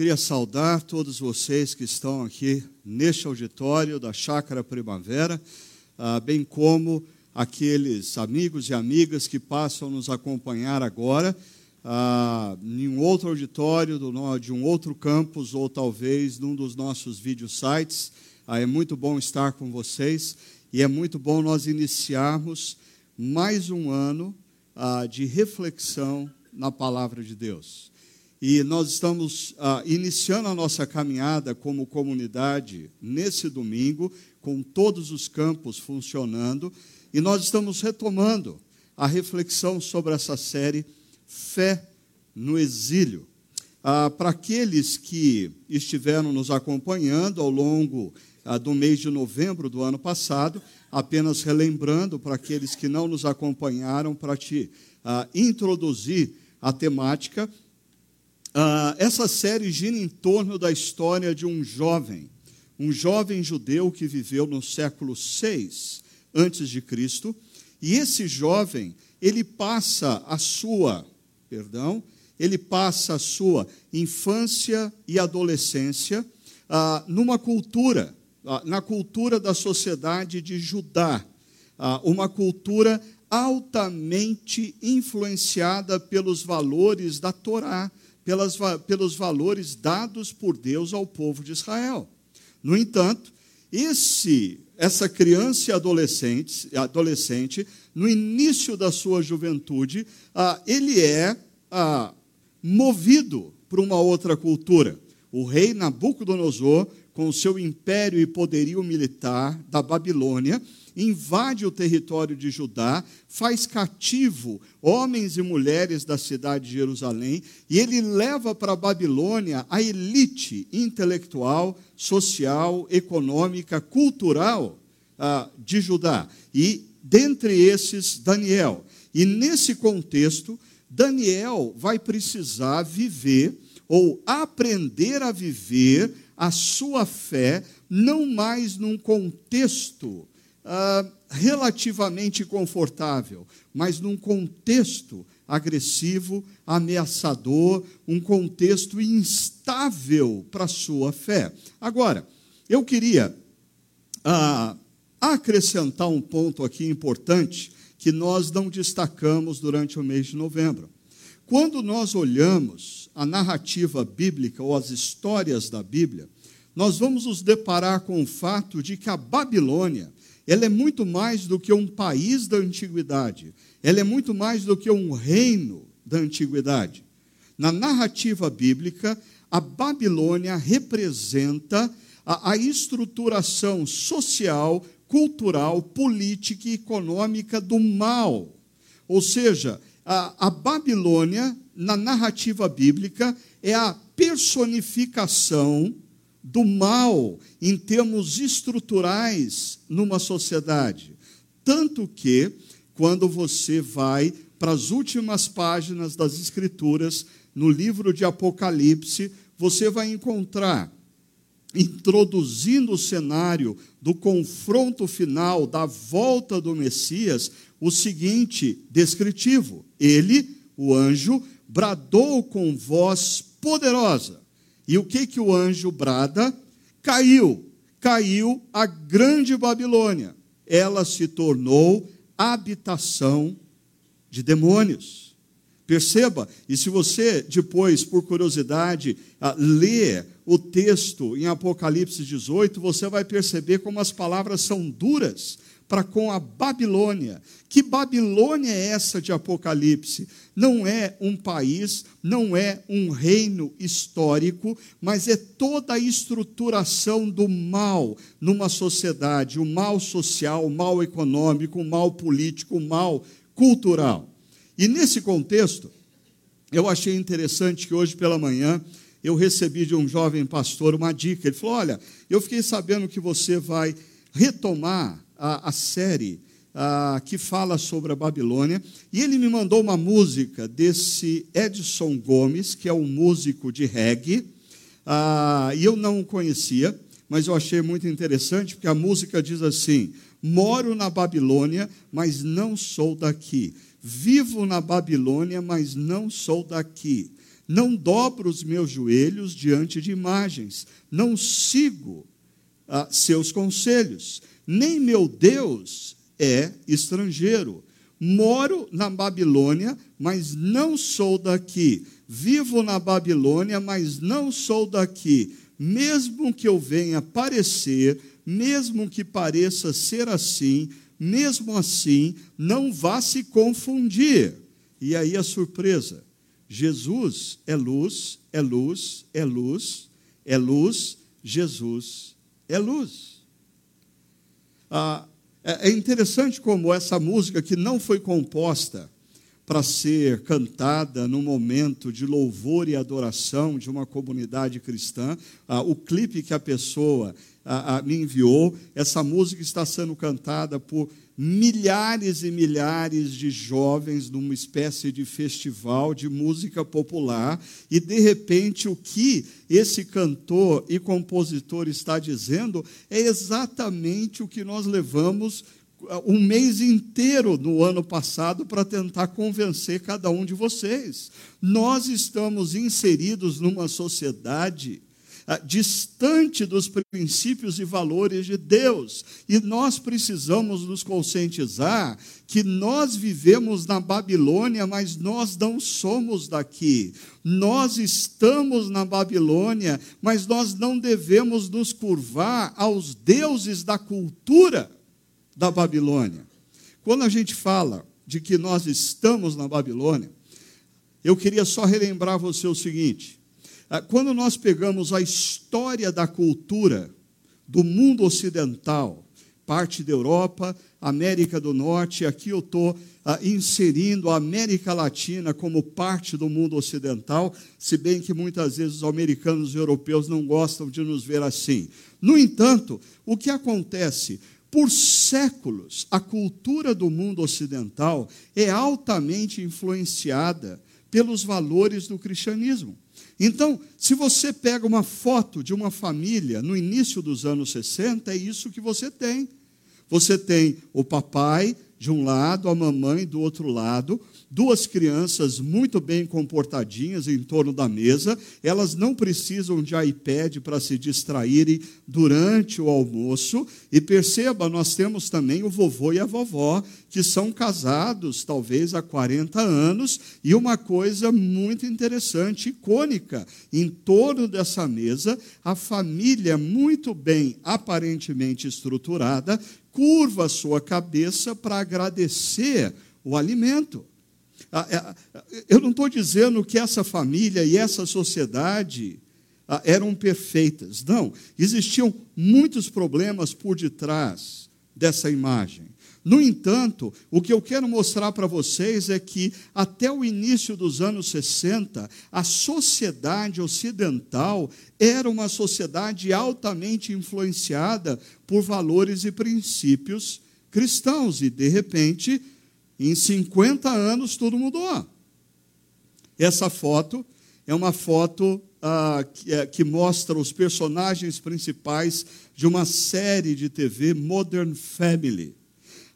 Queria saudar todos vocês que estão aqui neste auditório da Chácara Primavera, ah, bem como aqueles amigos e amigas que passam a nos acompanhar agora ah, em um outro auditório de um outro campus ou talvez num dos nossos vídeo sites. Ah, é muito bom estar com vocês e é muito bom nós iniciarmos mais um ano de reflexão na palavra de Deus. E nós estamos ah, iniciando a nossa caminhada como comunidade nesse domingo, com todos os campos funcionando, e nós estamos retomando a reflexão sobre essa série Fé no Exílio. Ah, Para aqueles que estiveram nos acompanhando ao longo ah, do mês de novembro do ano passado, apenas relembrando para aqueles que não nos acompanharam, para te ah, introduzir a temática, Uh, essa série gira em torno da história de um jovem, um jovem judeu que viveu no século 6 antes de Cristo, e esse jovem, ele passa a sua, perdão, ele passa a sua infância e adolescência uh, numa cultura, uh, na cultura da sociedade de Judá, uma cultura altamente influenciada pelos valores da Torá, pelas, pelos valores dados por Deus ao povo de Israel. No entanto, esse, essa criança e adolescente, adolescente, no início da sua juventude, ah, ele é ah, movido por uma outra cultura. O rei Nabucodonosor, com seu império e poderio militar da Babilônia, invade o território de Judá, faz cativo homens e mulheres da cidade de Jerusalém, e ele leva para a Babilônia a elite intelectual, social, econômica, cultural ah, de Judá. E dentre esses, Daniel. E nesse contexto, Daniel vai precisar viver ou aprender a viver a sua fé não mais num contexto ah, relativamente confortável, mas num contexto agressivo, ameaçador, um contexto instável para a sua fé. Agora, eu queria ah, acrescentar um ponto aqui importante que nós não destacamos durante o mês de novembro. Quando nós olhamos a narrativa bíblica ou as histórias da Bíblia, nós vamos nos deparar com o fato de que a Babilônia ela é muito mais do que um país da antiguidade, ela é muito mais do que um reino da antiguidade. Na narrativa bíblica, a Babilônia representa a, a estruturação social, cultural, política e econômica do mal. Ou seja, a, a Babilônia, na narrativa bíblica, é a personificação do mal em termos estruturais numa sociedade. Tanto que, quando você vai para as últimas páginas das Escrituras, no livro de Apocalipse, você vai encontrar, introduzindo o cenário do confronto final, da volta do Messias, o seguinte descritivo: Ele, o anjo, bradou com voz poderosa e o que que o anjo brada? Caiu, caiu a grande Babilônia. Ela se tornou habitação de demônios. Perceba, e se você depois, por curiosidade, ah, ler o texto em Apocalipse 18, você vai perceber como as palavras são duras para com a Babilônia. Que Babilônia é essa de Apocalipse? Não é um país, não é um reino histórico, mas é toda a estruturação do mal numa sociedade, o mal social, o mal econômico, o mal político, o mal cultural. E nesse contexto, eu achei interessante que hoje pela manhã eu recebi de um jovem pastor uma dica. Ele falou: Olha, eu fiquei sabendo que você vai retomar a, a série a, que fala sobre a Babilônia, e ele me mandou uma música desse Edson Gomes, que é um músico de reggae, a, e eu não o conhecia, mas eu achei muito interessante, porque a música diz assim: Moro na Babilônia, mas não sou daqui. Vivo na Babilônia, mas não sou daqui. não dobro os meus joelhos diante de imagens, não sigo ah, seus conselhos, nem meu Deus é estrangeiro. Moro na Babilônia, mas não sou daqui. Vivo na Babilônia, mas não sou daqui. Mesmo que eu venha parecer, mesmo que pareça ser assim, mesmo assim, não vá se confundir. E aí a surpresa: Jesus é luz, é luz, é luz, é luz, Jesus é luz. Ah, é, é interessante como essa música, que não foi composta para ser cantada no momento de louvor e adoração de uma comunidade cristã, ah, o clipe que a pessoa ah, me enviou, essa música está sendo cantada por milhares e milhares de jovens numa espécie de festival de música popular, e de repente o que esse cantor e compositor está dizendo é exatamente o que nós levamos um mês inteiro no ano passado para tentar convencer cada um de vocês. Nós estamos inseridos numa sociedade ah, distante dos princípios e valores de Deus. E nós precisamos nos conscientizar que nós vivemos na Babilônia, mas nós não somos daqui. Nós estamos na Babilônia, mas nós não devemos nos curvar aos deuses da cultura da Babilônia. Quando a gente fala de que nós estamos na Babilônia, eu queria só relembrar você o seguinte: ah, quando nós pegamos a história da cultura do mundo ocidental, parte da Europa, América do Norte, aqui eu estou ah, inserindo a América Latina como parte do mundo ocidental, se bem que muitas vezes os americanos e europeus não gostam de nos ver assim. No entanto, o que acontece? Por séculos, a cultura do mundo ocidental é altamente influenciada pelos valores do cristianismo. Então, se você pega uma foto de uma família no início dos anos 60, é isso que você tem. Você tem o papai de um lado, a mamãe do outro lado, duas crianças muito bem comportadinhas em torno da mesa, elas não precisam de iPad para se distraírem durante o almoço. E perceba, nós temos também o vovô e a vovó, que são casados talvez há 40 anos, e uma coisa muito interessante, icônica, em torno dessa mesa, a família muito bem aparentemente estruturada, curva a sua cabeça para agradecer o alimento. Ah, é, eu não estou dizendo que essa família e essa sociedade ah, eram perfeitas. Não, existiam muitos problemas por detrás dessa imagem. No entanto, o que eu quero mostrar para vocês é que, até o início dos anos 60, a sociedade ocidental era uma sociedade altamente influenciada por valores e princípios cristãos, e, de repente, em 50 anos, tudo mudou. Essa foto é uma foto ah, que, é, que, mostra os personagens principais de uma série de TV, Modern Family.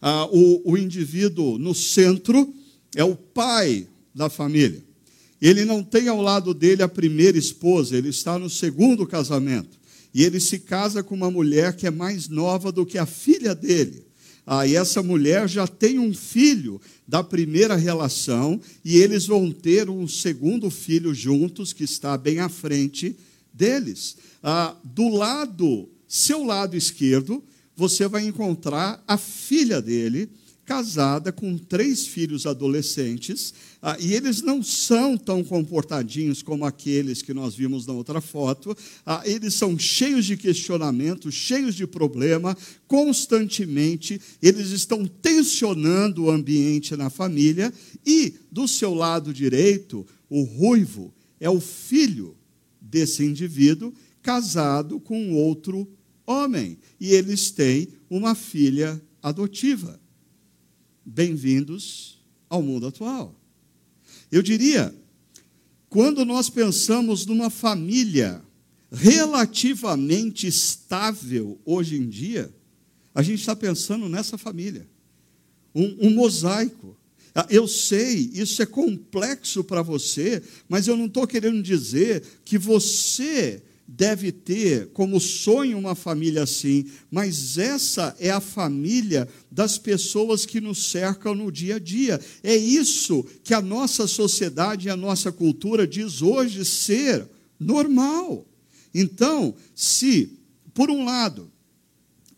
Ah, o, o indivíduo no centro é o pai da família. Ele não tem ao lado dele a primeira esposa, ele está no segundo casamento. E ele se casa com uma mulher que é mais nova do que a filha dele. Ah, e essa mulher já tem um filho da primeira relação, e eles vão ter um segundo filho juntos, que está bem à frente deles. Ah, do lado, seu lado esquerdo, você vai encontrar a filha dele, casada com três filhos adolescentes, ah, e eles não são tão comportadinhos como aqueles que nós vimos na outra foto, ah, eles são cheios de questionamentos, cheios de problema, constantemente eles estão tensionando o ambiente na família, e do seu lado direito, o ruivo é o filho desse indivíduo casado com outro homem, e eles têm uma filha adotiva. Bem-vindos ao mundo atual. Eu diria, quando nós pensamos numa família relativamente estável hoje em dia, a gente está pensando nessa família. Um, um, mosaico. Ah, eu sei, isso é complexo para você, mas eu não estou querendo dizer que você deve ter como sonho uma família assim, mas essa é a família das pessoas que nos cercam no dia a dia. É isso que a nossa sociedade e a nossa cultura diz hoje ser normal. Então, se, por um lado,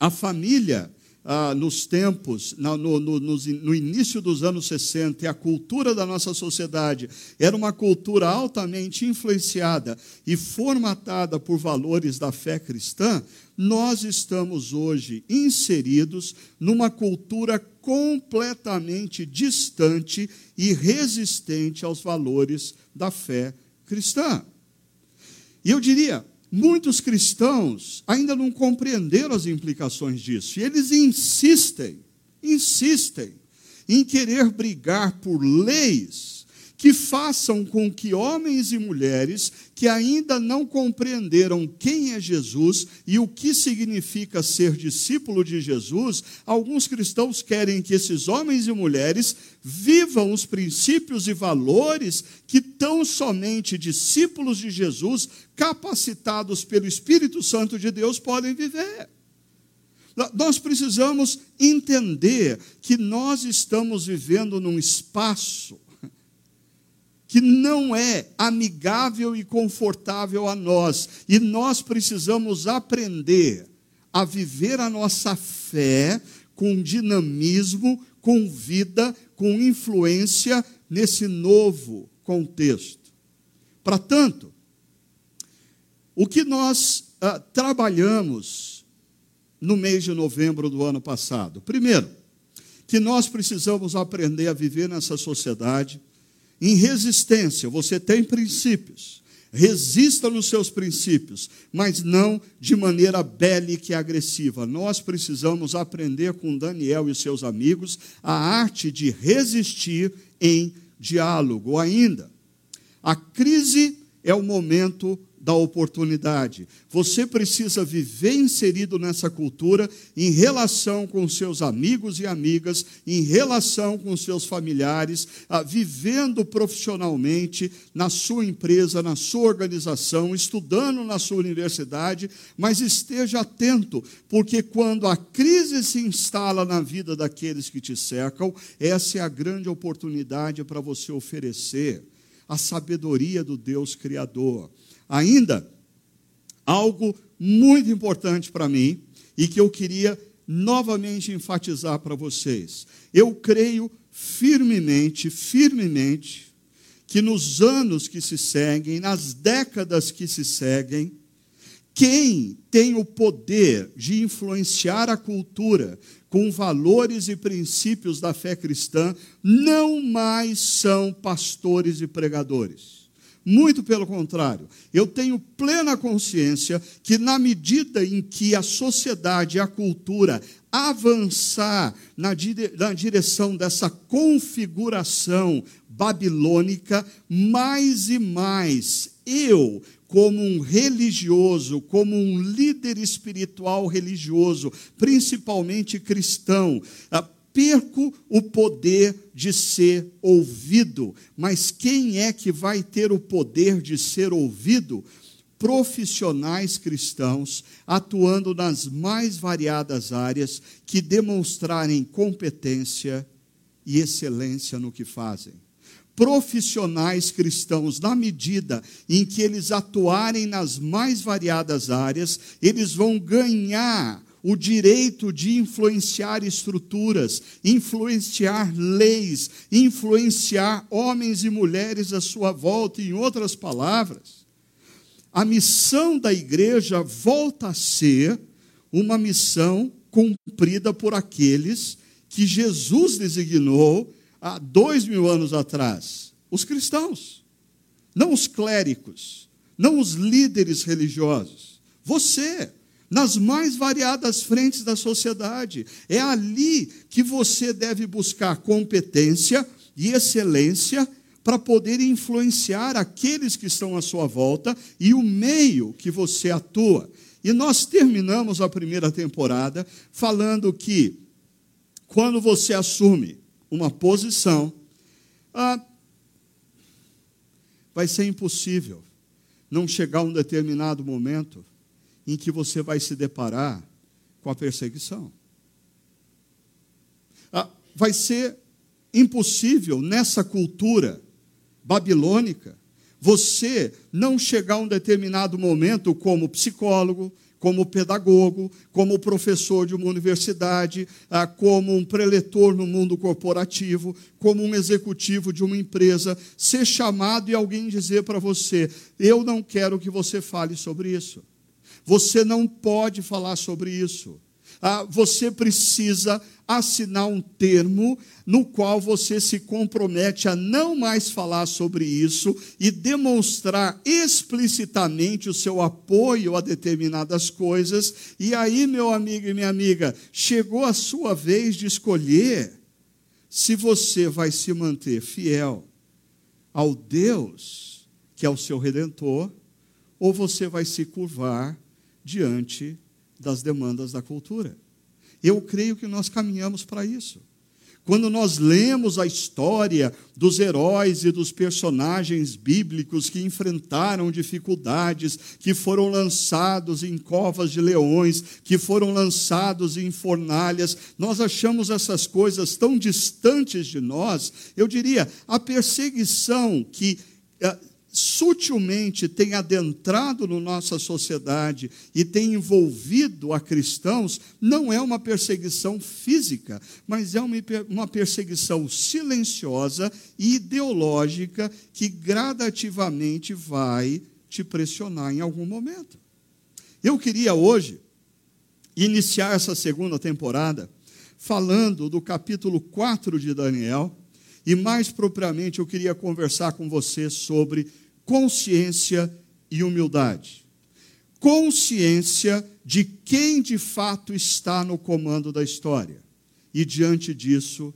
a família ah, nos tempos, no, no, no, no, início dos anos 60, e a cultura da nossa sociedade era uma cultura altamente influenciada e formatada por valores da fé cristã, nós estamos hoje inseridos numa cultura completamente distante e resistente aos valores da fé cristã. E eu diria, Muitos cristãos ainda não compreenderam as implicações disso, e eles insistem, insistem em querer brigar por leis que façam com que homens e mulheres que ainda não compreenderam quem é Jesus e o que significa ser discípulo de Jesus, alguns cristãos querem que esses homens e mulheres vivam os princípios e valores que tão somente discípulos de Jesus, capacitados pelo Espírito Santo de Deus, podem viver. Nós precisamos entender que nós estamos vivendo num espaço que não é amigável e confortável a nós, e nós precisamos aprender a viver a nossa fé com dinamismo, com vida, com influência nesse novo contexto. Para tanto, o que nós ah, trabalhamos no mês de novembro do ano passado? Primeiro, que nós precisamos aprender a viver nessa sociedade em resistência, você tem princípios. Resista nos seus princípios, mas não de maneira bélica e agressiva. Nós precisamos aprender com Daniel e seus amigos a arte de resistir em diálogo. Ainda, a crise é o momento da oportunidade. Você precisa viver inserido nessa cultura em relação com seus amigos e amigas, em relação com seus familiares, ah, vivendo profissionalmente na sua empresa, na sua organização, estudando na sua universidade, mas esteja atento, porque quando a crise se instala na vida daqueles que te cercam, essa é a grande oportunidade para você oferecer a sabedoria do Deus Criador Ainda, algo muito importante para mim e que eu queria novamente enfatizar para vocês. Eu creio firmemente, firmemente, que nos anos que se seguem, nas décadas que se seguem, quem tem o poder de influenciar a cultura com valores e princípios da fé cristã não mais são pastores e pregadores muito pelo contrário, eu tenho plena consciência que, na medida em que a sociedade e a cultura avançar na, dire na direção dessa configuração babilônica, mais e mais eu, como um religioso, como um líder espiritual religioso, principalmente cristão, perco o poder de ser ouvido. Mas quem é que vai ter o poder de ser ouvido? Profissionais cristãos atuando nas mais variadas áreas que demonstrarem competência e excelência no que fazem. Profissionais cristãos, na medida em que eles atuarem nas mais variadas áreas, eles vão ganhar o direito de influenciar estruturas, influenciar leis, influenciar homens e mulheres à sua volta, em outras palavras. A missão da igreja volta a ser uma missão cumprida por aqueles que Jesus designou há dois mil anos atrás: os cristãos, não os clérigos, não os líderes religiosos. Você, nas mais variadas frentes da sociedade. É ali que você deve buscar competência e excelência para poder influenciar aqueles que estão à sua volta e o meio que você atua. E nós terminamos a primeira temporada falando que quando você assume uma posição, Ah, vai ser impossível não chegar a um determinado momento em que você vai se deparar com a perseguição. Ah, vai ser impossível nessa cultura babilônica você não chegar a um determinado momento como psicólogo, como pedagogo, como professor de uma universidade, ah, como um preletor no mundo corporativo, como um executivo de uma empresa, ser chamado e alguém dizer para você: Eu não quero que você fale sobre isso. Você não pode falar sobre isso. Ah, você precisa assinar um termo no qual você se compromete a não mais falar sobre isso e demonstrar explicitamente o seu apoio a determinadas coisas. E aí, meu amigo e minha amiga, chegou a sua vez de escolher se você vai se manter fiel ao Deus que é o seu redentor ou você vai se curvar diante das demandas da cultura. Eu creio que nós caminhamos para isso. Quando nós lemos a história dos heróis e dos personagens bíblicos que enfrentaram dificuldades, que foram lançados em covas de leões, que foram lançados em fornalhas, nós achamos essas coisas tão distantes de nós. Eu diria, a perseguição que eh, sutilmente tem adentrado na nossa sociedade e tem envolvido a cristãos, não é uma perseguição física, mas é uma perseguição silenciosa e ideológica que gradativamente vai te pressionar em algum momento. Eu queria hoje iniciar essa segunda temporada falando do capítulo 4 de Daniel. E mais propriamente eu queria conversar com você sobre consciência e humildade. Consciência de quem de fato está no comando da história. E diante disso,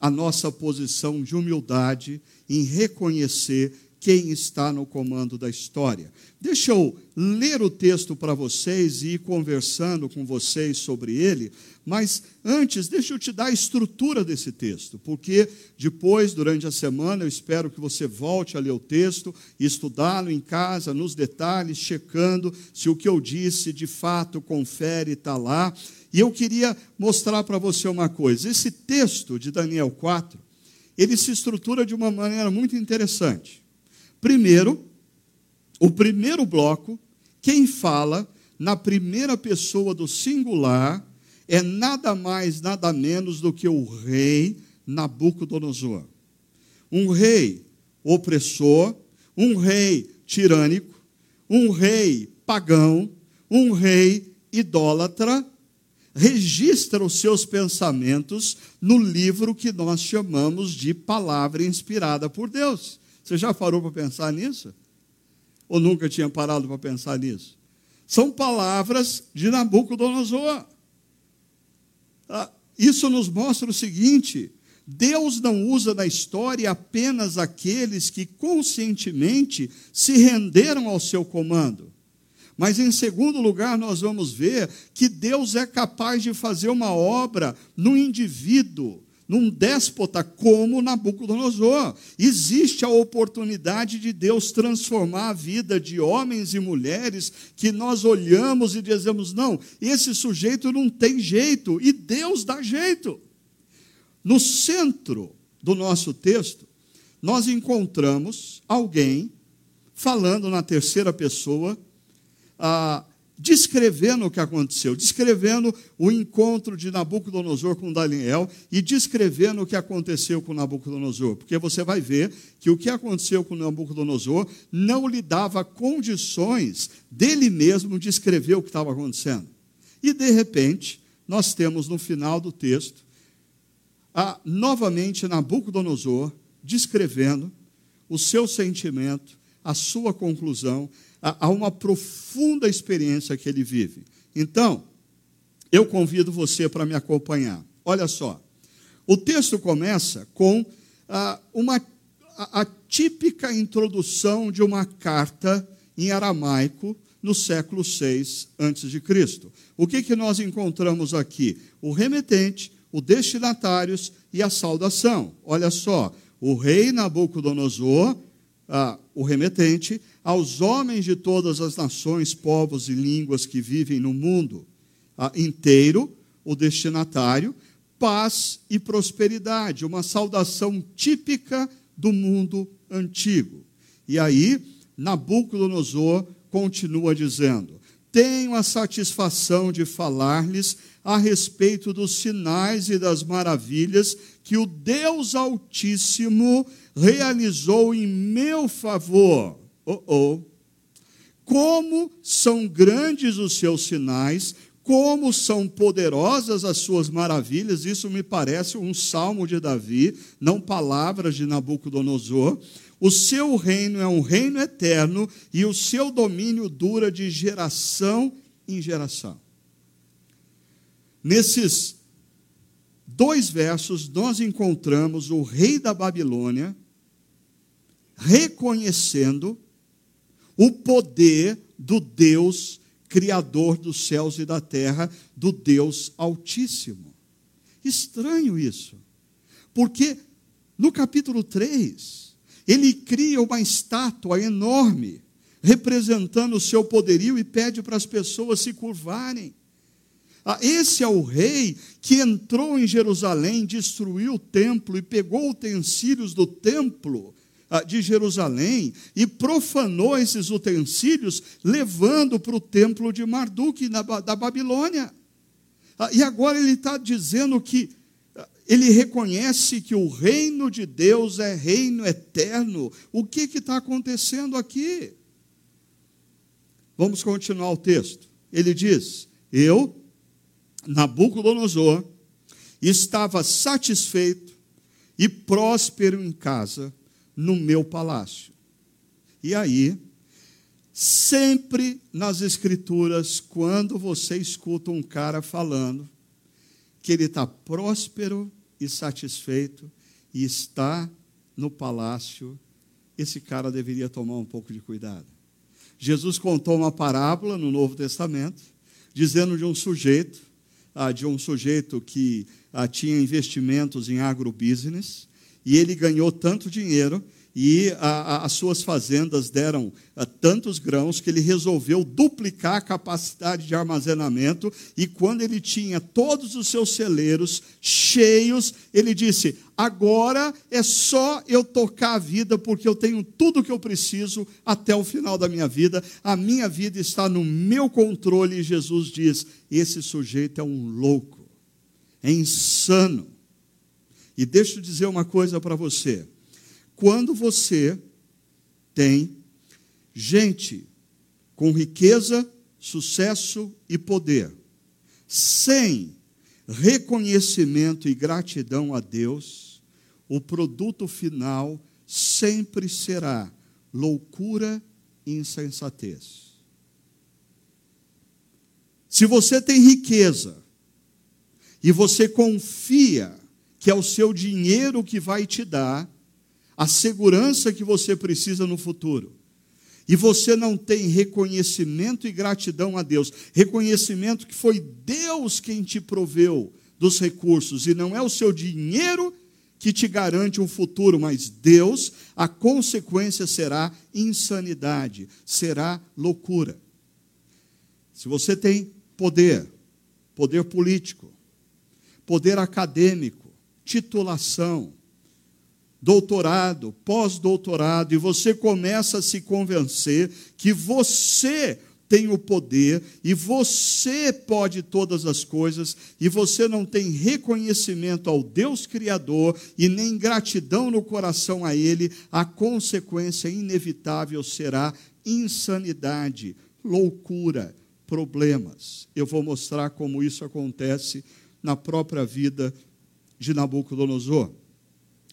a nossa posição de humildade em reconhecer quem está no comando da história. Deixa eu ler o texto para vocês e ir conversando com vocês sobre ele, mas antes, deixa eu te dar a estrutura desse texto, porque depois, durante a semana, eu espero que você volte a ler o texto estudá-lo em casa, nos detalhes, checando se o que eu disse de fato confere está lá. E eu queria mostrar para você uma coisa: esse texto de Daniel 4, ele se estrutura de uma maneira muito interessante. Primeiro, o primeiro bloco, quem fala na primeira pessoa do singular é nada mais, nada menos do que o rei Nabucodonosor. Um rei opressor, um rei tirânico, um rei pagão, um rei idólatra, registra os seus pensamentos no livro que nós chamamos de Palavra Inspirada por Deus. Você já parou para pensar nisso? Ou nunca tinha parado para pensar nisso? São palavras de Nabucodonosor. Ah, isso nos mostra o seguinte: Deus não usa na história apenas aqueles que conscientemente se renderam ao seu comando. Mas, em segundo lugar, nós vamos ver que Deus é capaz de fazer uma obra no indivíduo num déspota como Nabucodonosor. Existe a oportunidade de Deus transformar a vida de homens e mulheres que nós olhamos e dizemos: não, esse sujeito não tem jeito, e Deus dá jeito. No centro do nosso texto, nós encontramos alguém falando na terceira pessoa. Ah, descrevendo o que aconteceu, descrevendo o encontro de Nabucodonosor com Daniel e descrevendo o que aconteceu com Nabucodonosor, porque você vai ver que o que aconteceu com Nabucodonosor não lhe dava condições dele mesmo descrever o que estava acontecendo. E de repente, nós temos no final do texto a, novamente Nabucodonosor descrevendo o seu sentimento, a sua conclusão, a, uma profunda experiência que ele vive. Então, eu convido você para me acompanhar. Olha só, o texto começa com ah, uma, a, a típica introdução de uma carta em aramaico no século VI a.C. O que, que nós encontramos aqui? O remetente, o destinatários e a saudação. Olha só, o rei Nabucodonosor, ah, o remetente, aos homens de todas as nações, povos e línguas que vivem no mundo ah, inteiro, o destinatário, paz e prosperidade, uma saudação típica do mundo antigo. E aí, Nabucodonosor continua dizendo: Tenho a satisfação de falar-lhes a respeito dos sinais e das maravilhas que o Deus Altíssimo realizou em meu favor. Oh, oh. Como são grandes os seus sinais, como são poderosas as suas maravilhas, isso me parece um salmo de Davi, não palavras de Nabucodonosor. O seu reino é um reino eterno e o seu domínio dura de geração em geração. Nesses dois versos, nós encontramos o rei da Babilônia reconhecendo o poder do Deus Criador dos céus e da terra, do Deus Altíssimo. Estranho isso, porque no capítulo 3, ele cria uma estátua enorme, representando o seu poderio e pede para as pessoas se curvarem. Ah, esse é o rei que entrou em Jerusalém, destruiu o templo e pegou utensílios do templo de Jerusalém e profanou esses utensílios, levando para o templo de Marduk, da Babilônia. Ah, e agora ele está dizendo que ah, ele reconhece que o reino de Deus é reino eterno. O que está acontecendo aqui? Vamos continuar o texto. Ele diz: Eu, Nabucodonosor, estava satisfeito e próspero em casa no meu palácio. E aí, sempre nas Escrituras, quando você escuta um cara falando que ele está próspero e satisfeito e está no palácio, esse cara deveria tomar um pouco de cuidado. Jesus contou uma parábola no Novo Testamento, dizendo de um sujeito, ah, de um sujeito que ah, tinha investimentos em agrobusiness, e ele ganhou tanto dinheiro e a, a, as suas fazendas deram a, tantos grãos que ele resolveu duplicar a capacidade de armazenamento. E quando ele tinha todos os seus celeiros cheios, ele disse: Agora é só eu tocar a vida, porque eu tenho tudo o que eu preciso até o final da minha vida. A minha vida está no meu controle. E Jesus diz: Esse sujeito é um louco, é insano. E deixa eu dizer uma coisa para você. Quando você tem gente com riqueza, sucesso e poder, sem reconhecimento e gratidão a Deus, o produto final sempre será loucura e insensatez. Se você tem riqueza e você confia que é o seu dinheiro que vai te dar a segurança que você precisa no futuro. E você não tem reconhecimento e gratidão a Deus, reconhecimento que foi Deus quem te proveu dos recursos e não é o seu dinheiro que te garante um futuro, mas Deus, a consequência será insanidade, será loucura. Se você tem poder, poder político, poder acadêmico, titulação, doutorado, pós-doutorado, e você começa a se convencer que você tem o poder e você pode todas as coisas, e você não tem reconhecimento ao Deus Criador e nem gratidão no coração a Ele, a consequência inevitável será insanidade, loucura, problemas. Eu vou mostrar como isso acontece na própria vida de Nabucodonosor.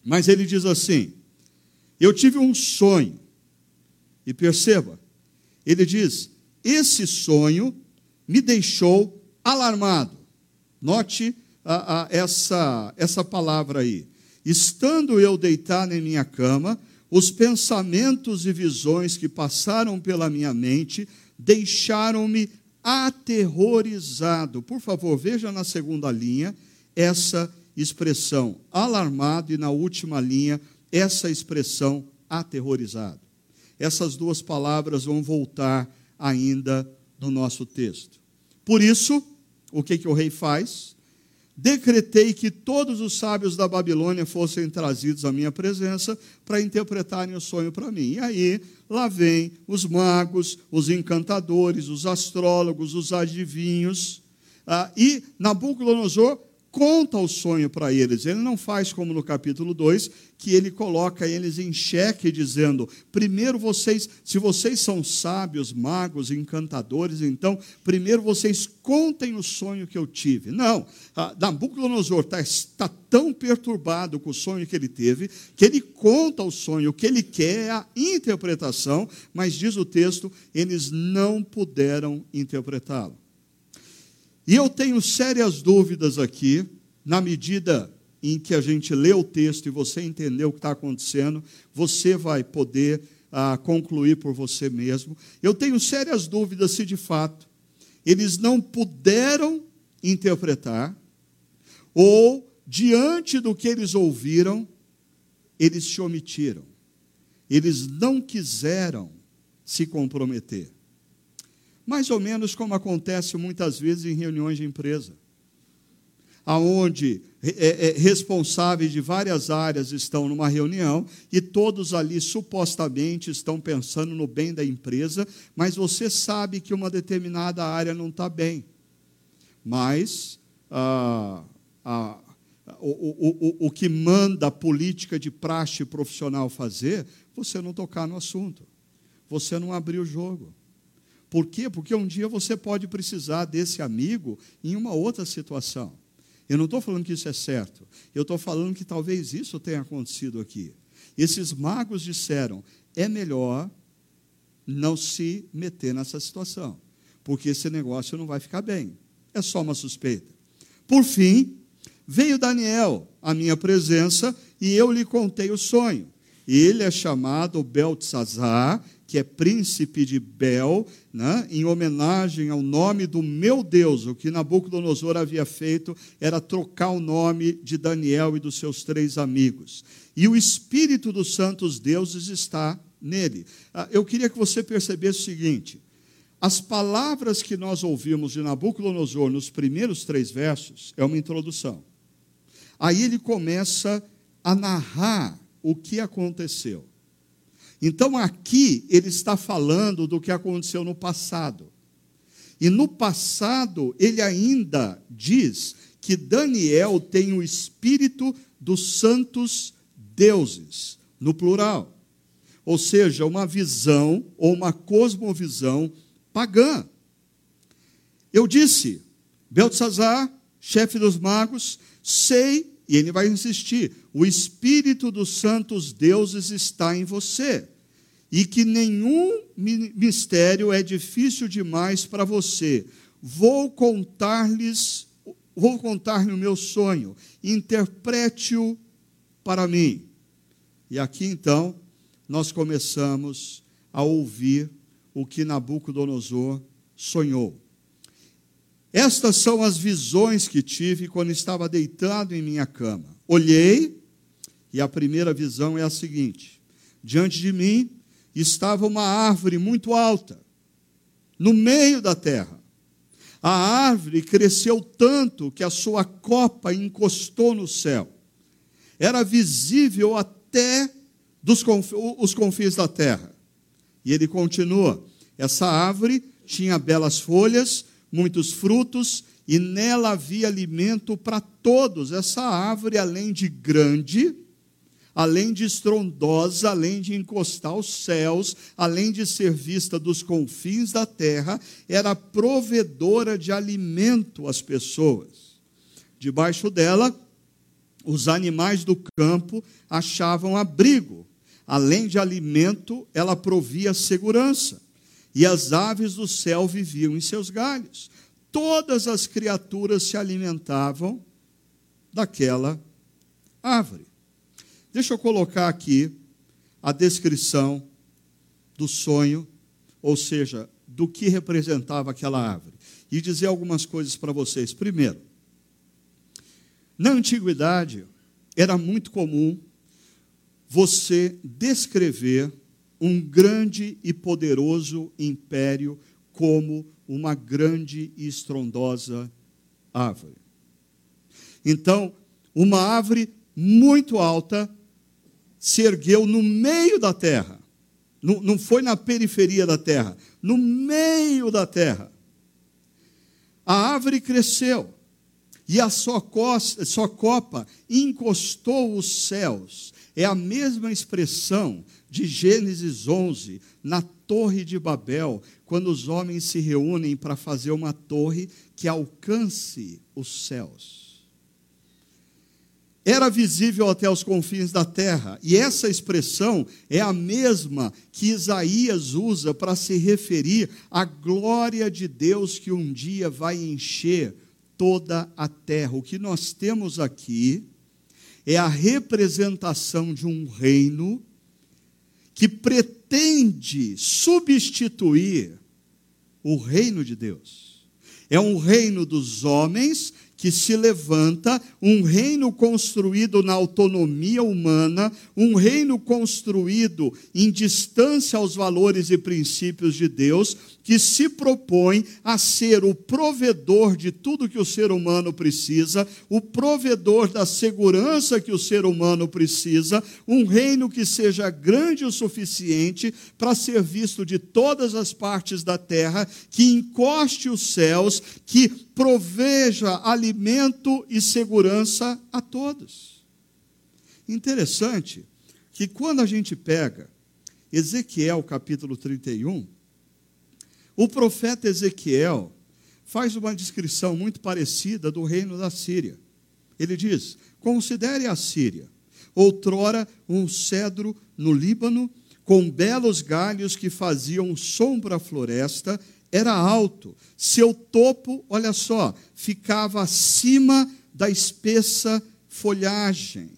Mas ele diz assim: Eu tive um sonho. E perceba, ele diz: Esse sonho me deixou alarmado. Note a, a, essa, essa palavra aí. Estando eu deitado em minha cama, os pensamentos e visões que passaram pela minha mente deixaram-me aterrorizado. Por favor, veja na segunda linha essa expressão alarmado e na última linha essa expressão aterrorizado. Essas duas palavras vão voltar ainda no nosso texto. Por isso, o que, que o rei faz? Decretei que todos os sábios da Babilônia fossem trazidos à minha presença para interpretarem o sonho para mim. E aí, lá vem os magos, os encantadores, os astrólogos, os adivinhos. Ah, e Nabucodonosor conta o sonho para eles. Ele não faz como no capítulo 2, que ele coloca eles em xeque, dizendo: primeiro vocês, se vocês são sábios, magos, encantadores, então, primeiro vocês contem o sonho que eu tive. Não, Nabucodonosor está tá tão perturbado com o sonho que ele teve, que ele conta o sonho, o que ele quer é a interpretação, mas diz o texto, eles não puderam interpretá-lo. E eu tenho sérias dúvidas aqui, na medida em que a gente lê o texto e você entendeu o que está acontecendo, você vai poder ah, concluir por você mesmo. Eu tenho sérias dúvidas se de fato eles não puderam interpretar, ou diante do que eles ouviram, eles se omitiram. Eles não quiseram se comprometer mais ou menos como acontece muitas vezes em reuniões de empresa, aonde é, é, responsáveis de várias áreas estão numa reunião e todos ali supostamente estão pensando no bem da empresa, mas você sabe que uma determinada área não está bem. Mas ah, ah, o, o, o, o que manda a política de praxe profissional fazer, você não tocar no assunto, você não abrir o jogo. Por quê? Porque um dia você pode precisar desse amigo em uma outra situação. Eu não estou falando que isso é certo. Eu estou falando que talvez isso tenha acontecido aqui. Esses magos disseram: é melhor não se meter nessa situação, porque esse negócio não vai ficar bem. É só uma suspeita. Por fim, veio Daniel à minha presença e eu lhe contei o sonho. Ele é chamado Beltzazar que é príncipe de Bel, né, em homenagem ao nome do meu Deus. O que Nabucodonosor havia feito era trocar o nome de Daniel e dos seus três amigos. E o Espírito dos santos deuses está nele. Ah, eu queria que você percebesse o seguinte: as palavras que nós ouvimos de Nabucodonosor nos primeiros três versos é uma introdução. Aí ele começa a narrar o que aconteceu. Então aqui ele está falando do que aconteceu no passado. E no passado ele ainda diz que Daniel tem o espírito dos santos deuses, no plural. Ou seja, uma visão ou uma cosmovisão pagã. Eu disse, Beltzazar, chefe dos magos, sei e ele vai insistir: o Espírito dos santos deuses está em você, e que nenhum mistério é difícil demais para você. Vou contar-lhes, vou contar-lhe o meu sonho, interprete-o para mim. E aqui então nós começamos a ouvir o que Nabucodonosor sonhou. Estas são as visões que tive quando estava deitado em minha cama. Olhei, e a primeira visão é a seguinte: diante de mim estava uma árvore muito alta, no meio da terra. A árvore cresceu tanto que a sua copa encostou no céu. Era visível até dos conf... os confins da terra. E ele continua: essa árvore tinha belas folhas muitos frutos, e nela havia alimento para todos. Essa árvore, além de grande, além de estrondosa, além de encostar os céus, além de ser vista dos confins da terra, era provedora de alimento às pessoas. Debaixo dela, os animais do campo achavam abrigo. Além de alimento, ela provia segurança e as aves do céu viviam em seus galhos. Todas as criaturas se alimentavam daquela árvore. Deixa eu colocar aqui a descrição do sonho, ou seja, do que representava aquela árvore, e dizer algumas coisas para vocês. Primeiro, na antiguidade, era muito comum você descrever um grande e poderoso império como uma grande e estrondosa árvore. Então, uma árvore muito alta se ergueu no meio da terra. Não, não foi na periferia da terra, no meio da terra. A árvore cresceu e a sua, costa, sua copa encostou os céus. É a mesma expressão de Gênesis 11, na Torre de Babel, quando os homens se reúnem para fazer uma torre que alcance os céus era visível até os confins da terra. E essa expressão é a mesma que Isaías usa para se referir à glória de Deus que um dia vai encher toda a terra. O que nós temos aqui é a representação de um reino que pretende substituir o reino de Deus. É um reino dos homens que se levanta um reino construído na autonomia humana, um reino construído em distância aos valores e princípios de Deus, que se propõe a ser o provedor de tudo que o ser humano precisa, o provedor da segurança que o ser humano precisa, um reino que seja grande o suficiente para ser visto de todas as partes da terra, que encoste os céus, que proveja alimento e segurança a todos. Interessante que quando a gente pega Ezequiel capítulo 31, o profeta Ezequiel faz uma descrição muito parecida do reino da Síria. Ele diz: Considere a Síria, outrora um cedro no Líbano, com belos galhos que faziam sombra à floresta, era alto. Seu topo, olha só, ficava acima da espessa folhagem.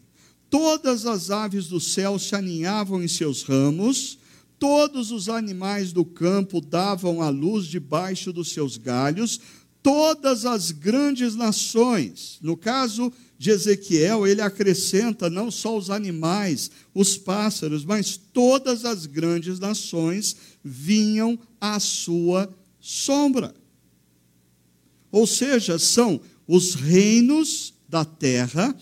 Todas as aves do céu se aninhavam em seus ramos, Todos os animais do campo davam a luz debaixo dos seus galhos, todas as grandes nações. No caso de Ezequiel, ele acrescenta não só os animais, os pássaros, mas todas as grandes nações vinham à sua sombra. Ou seja, são os reinos da terra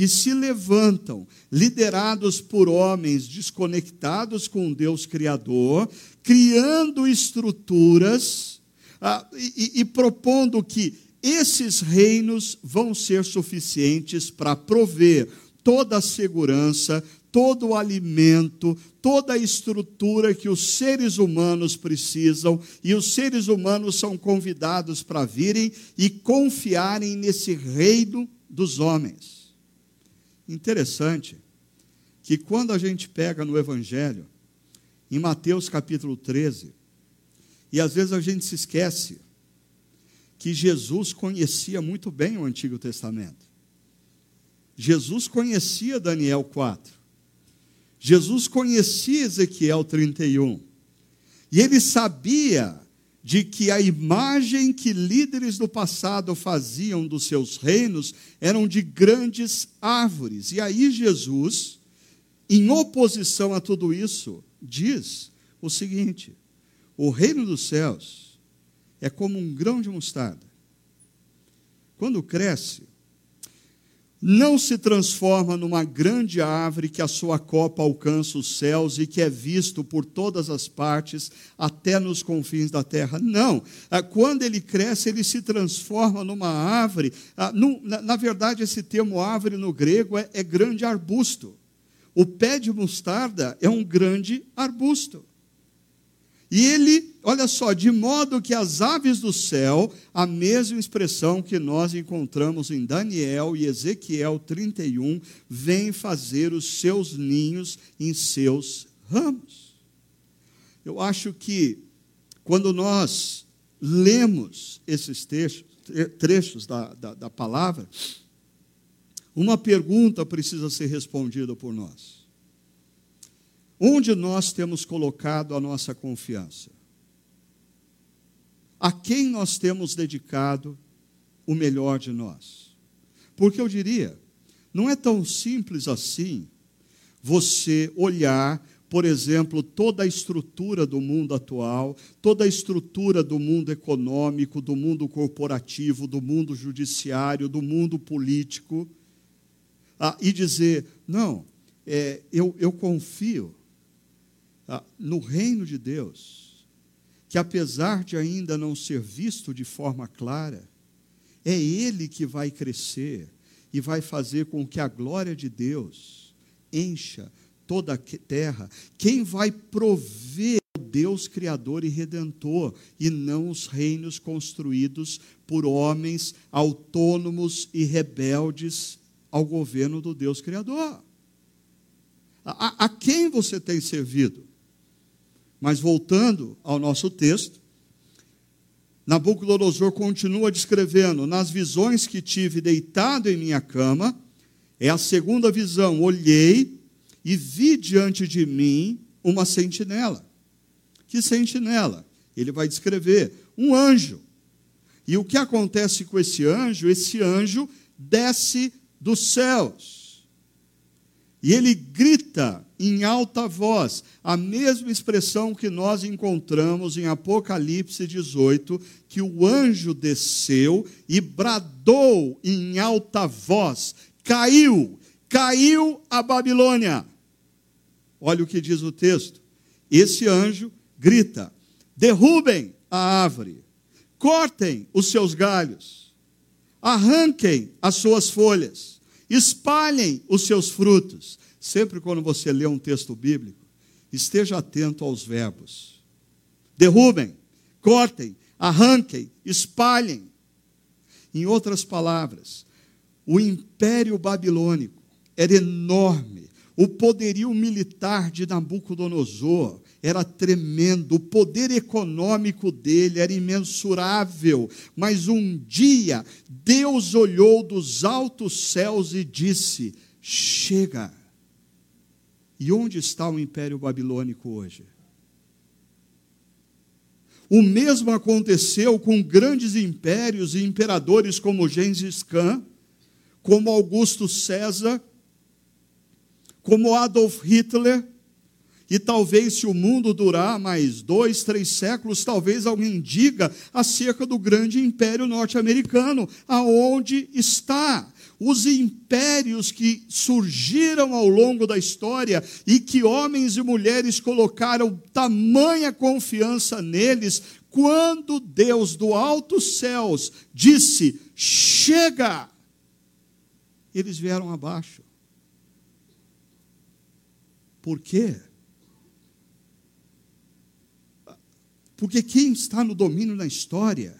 que se levantam, liderados por homens desconectados com Deus Criador, criando estruturas ah, e, e propondo que esses reinos vão ser suficientes para prover toda a segurança, todo o alimento, toda a estrutura que os seres humanos precisam, e os seres humanos são convidados para virem e confiarem nesse reino dos homens. Interessante que quando a gente pega no Evangelho, em Mateus capítulo 13, e às vezes a gente se esquece que Jesus conhecia muito bem o Antigo Testamento. Jesus conhecia Daniel 4. Jesus conhecia Ezequiel 31. E ele sabia de que a imagem que líderes do passado faziam dos seus reinos eram de grandes árvores. E aí Jesus, em oposição a tudo isso, diz o seguinte: o reino dos céus é como um grão de mostarda. Quando cresce, não se transforma numa grande árvore que a sua copa alcança os céus e que é visto por todas as partes, até nos confins da terra. Não. Ah, quando ele cresce, ele se transforma numa árvore. Ah, na verdade, esse termo árvore no grego é, é grande arbusto. O pé de mostarda é um grande arbusto. E ele, olha só, de modo que as aves do céu, a mesma expressão que nós encontramos em Daniel e Ezequiel 31, vem fazer os seus ninhos em seus ramos. Eu acho que quando nós lemos esses textos, trechos da, da, da palavra, uma pergunta precisa ser respondida por nós. Onde nós temos colocado a nossa confiança? A quem nós temos dedicado o melhor de nós? Porque eu diria, não é tão simples assim você olhar, por exemplo, toda a estrutura do mundo atual, toda a estrutura do mundo econômico, do mundo corporativo, do mundo judiciário, do mundo político, ah, e dizer: não, é, eu, eu confio no reino de Deus, que apesar de ainda não ser visto de forma clara, é Ele que vai crescer e vai fazer com que a glória de Deus encha toda a terra. Quem vai prover o Deus Criador e Redentor, e não os reinos construídos por homens autônomos e rebeldes ao governo do Deus Criador. A, a, quem você tem servido? Mas voltando ao nosso texto, Nabucodonosor continua descrevendo: nas visões que tive deitado em minha cama, é a segunda visão, olhei e vi diante de mim uma sentinela. Que sentinela? Ele vai descrever um anjo. E o que acontece com esse anjo? Esse anjo desce dos céus e ele grita em alta voz, a mesma expressão que nós encontramos em Apocalipse 18, que o anjo desceu e bradou em alta voz: caiu, caiu a Babilônia. Olha o que diz o texto. Esse anjo grita: derrubem a árvore, cortem os seus galhos, arranquem as suas folhas espalhem os seus frutos. Sempre quando você lê um texto bíblico, esteja atento aos verbos. Derrubem, cortem, arranquem, espalhem. Em outras palavras, o império babilônico era enorme. O poderio militar de Nabucodonosor era tremendo, o poder econômico dele era imensurável, mas um dia Deus olhou dos altos céus e disse: Chega. E onde está o Império Babilônico hoje? O mesmo aconteceu com grandes impérios e imperadores como Gengis Khan, como Augusto César, como Adolf Hitler, e talvez, se o mundo durar mais dois, três séculos, talvez alguém diga acerca do grande império norte-americano, aonde está. Os impérios que surgiram ao longo da história e que homens e mulheres colocaram tamanha confiança neles, quando Deus do altos céus disse: chega, eles vieram abaixo. Por quê? Porque quem está no domínio na história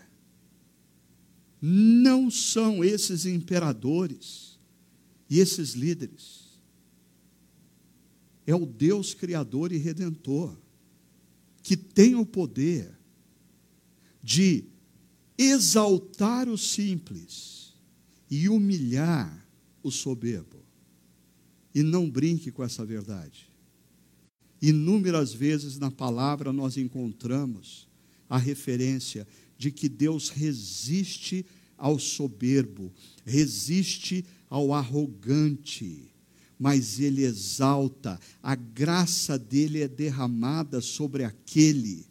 não são esses imperadores e esses líderes. É o Deus Criador e Redentor, que tem o poder de exaltar o simples e humilhar o soberbo. E não brinque com essa verdade. Inúmeras vezes na palavra nós encontramos a referência de que Deus resiste ao soberbo, resiste ao arrogante, mas ele exalta, a graça dele é derramada sobre aquele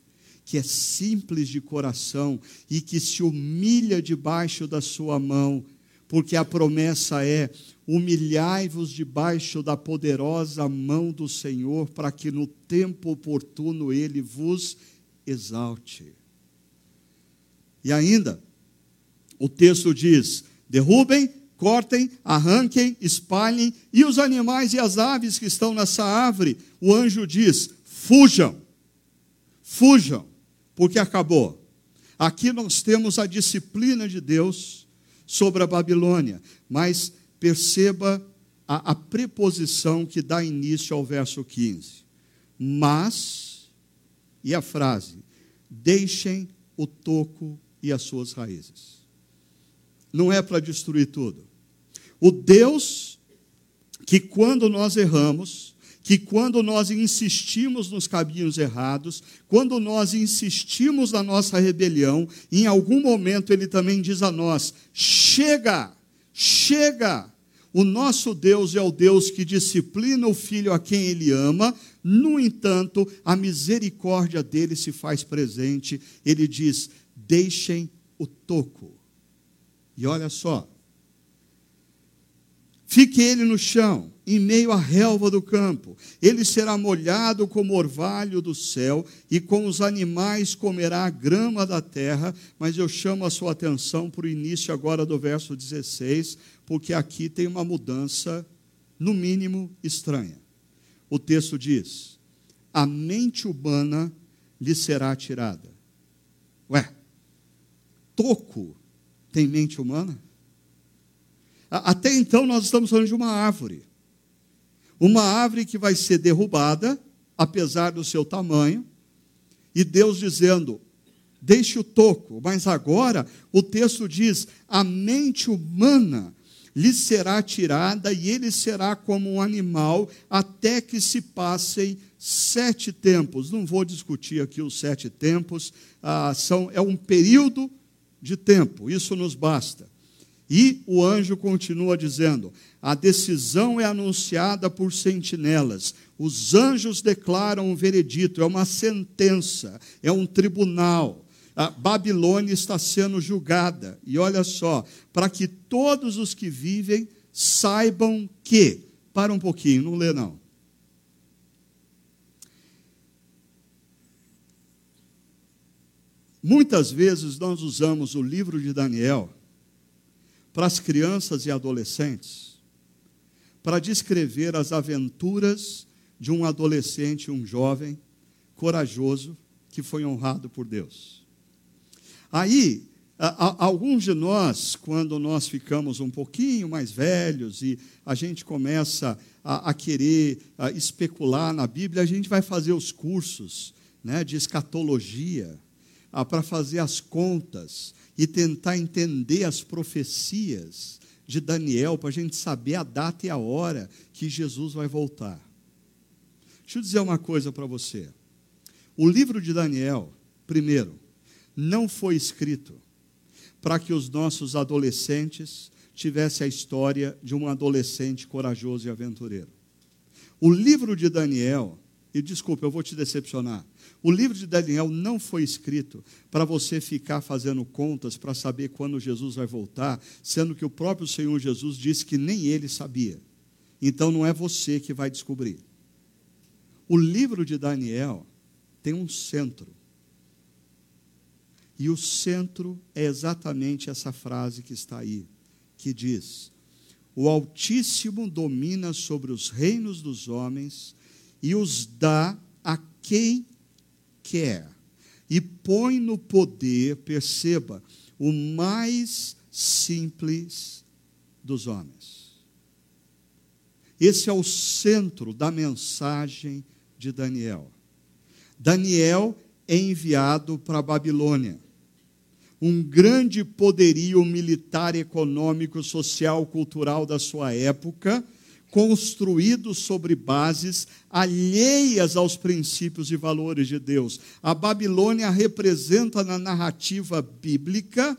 que é simples de coração e que se humilha debaixo da sua mão, porque a promessa é: humilhai-vos debaixo da poderosa mão do Senhor, para que no tempo oportuno ele vos exalte. E ainda, o texto diz: derrubem, cortem, arranquem, espalhem, e os animais e as aves que estão nessa árvore, o anjo diz: fujam, fujam, porque acabou. Aqui nós temos a disciplina de Deus sobre a Babilônia, mas Perceba a, a preposição que dá início ao verso 15. Mas, e a frase, deixem o toco e as suas raízes. Não é para destruir tudo. O Deus que quando nós erramos, que quando nós insistimos nos caminhos errados, quando nós insistimos na nossa rebelião, em algum momento ele também diz a nós: chega, chega, o nosso Deus é o Deus que disciplina o filho a quem ele ama, no entanto, a misericórdia dele se faz presente. Ele diz: deixem o toco. E olha só, fique ele no chão, em meio à relva do campo. Ele será molhado como orvalho do céu, e com os animais comerá a grama da terra. Mas eu chamo a sua atenção para o início agora do verso 16, porque aqui tem uma mudança, no mínimo, estranha. O texto diz: a mente humana lhe será tirada. Ué, toco tem mente humana? Até então nós estamos falando de uma árvore. Uma árvore que vai ser derrubada, apesar do seu tamanho, e Deus dizendo: deixe o toco. Mas agora o texto diz: a mente humana lhe será tirada e ele será como um animal até que se passem sete tempos. Não vou discutir aqui os sete tempos, ah, são, é um período de tempo, isso nos basta. E o anjo continua dizendo: a decisão é anunciada por sentinelas, os anjos declaram um veredito, é uma sentença, é um tribunal. A Babilônia está sendo julgada. E olha só, para que todos os que vivem saibam que. Para um pouquinho, não lê não. Muitas vezes nós usamos o livro de Daniel para as crianças e adolescentes, para descrever as aventuras de um adolescente, um jovem corajoso que foi honrado por Deus. Aí, alguns de nós, quando nós ficamos um pouquinho mais velhos e a gente começa a, a querer a especular na Bíblia, a gente vai fazer os cursos né, de escatologia ah, para fazer as contas e tentar entender as profecias de Daniel, para a gente saber a data e a hora que Jesus vai voltar. Deixa eu dizer uma coisa para você. O livro de Daniel, primeiro, não foi escrito para que os nossos adolescentes tivessem a história de um adolescente corajoso e aventureiro. O livro de Daniel, e desculpa, eu vou te decepcionar, o livro de Daniel não foi escrito para você ficar fazendo contas para saber quando Jesus vai voltar, sendo que o próprio Senhor Jesus disse que nem ele sabia. Então não é você que vai descobrir. O livro de Daniel tem um centro. E o centro é exatamente essa frase que está aí, que diz: O Altíssimo domina sobre os reinos dos homens e os dá a quem quer e põe no poder, perceba, o mais simples dos homens. Esse é o centro da mensagem de Daniel. Daniel é enviado para a Babilônia. Um grande poderio militar, econômico, social, cultural da sua época construído sobre bases alheias aos princípios e valores de Deus. A Babilônia representa na narrativa bíblica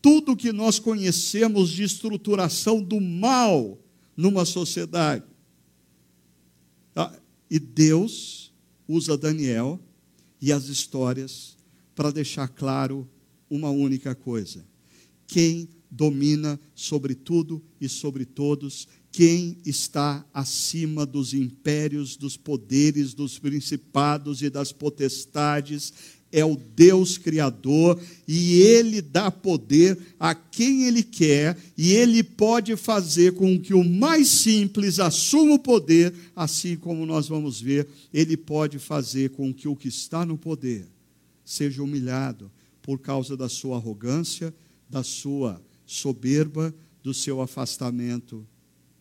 tudo que nós conhecemos de estruturação do mal numa sociedade. Ah, e Deus usa Daniel e as histórias para deixar claro uma única coisa: quem domina sobre tudo e sobre todos quem está acima dos impérios, dos poderes, dos principados e das potestades é o Deus Criador e Ele dá poder a quem Ele quer e Ele pode fazer com que o mais simples assuma o poder, assim como nós vamos ver, Ele pode fazer com que o que está no poder seja humilhado por causa da sua arrogância, da sua soberba, do seu afastamento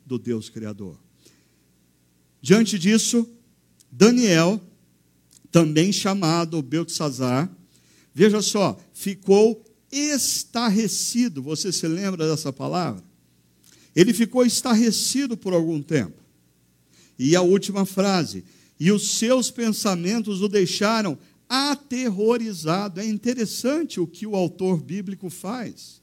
do Deus Criador. Diante disso, Daniel, também chamado Beltesazar, veja só, ficou estarrecido. Você se lembra dessa palavra? Ele ficou estarrecido por algum tempo. E a última frase: e os seus pensamentos o deixaram aterrorizado. É interessante o que o autor bíblico faz,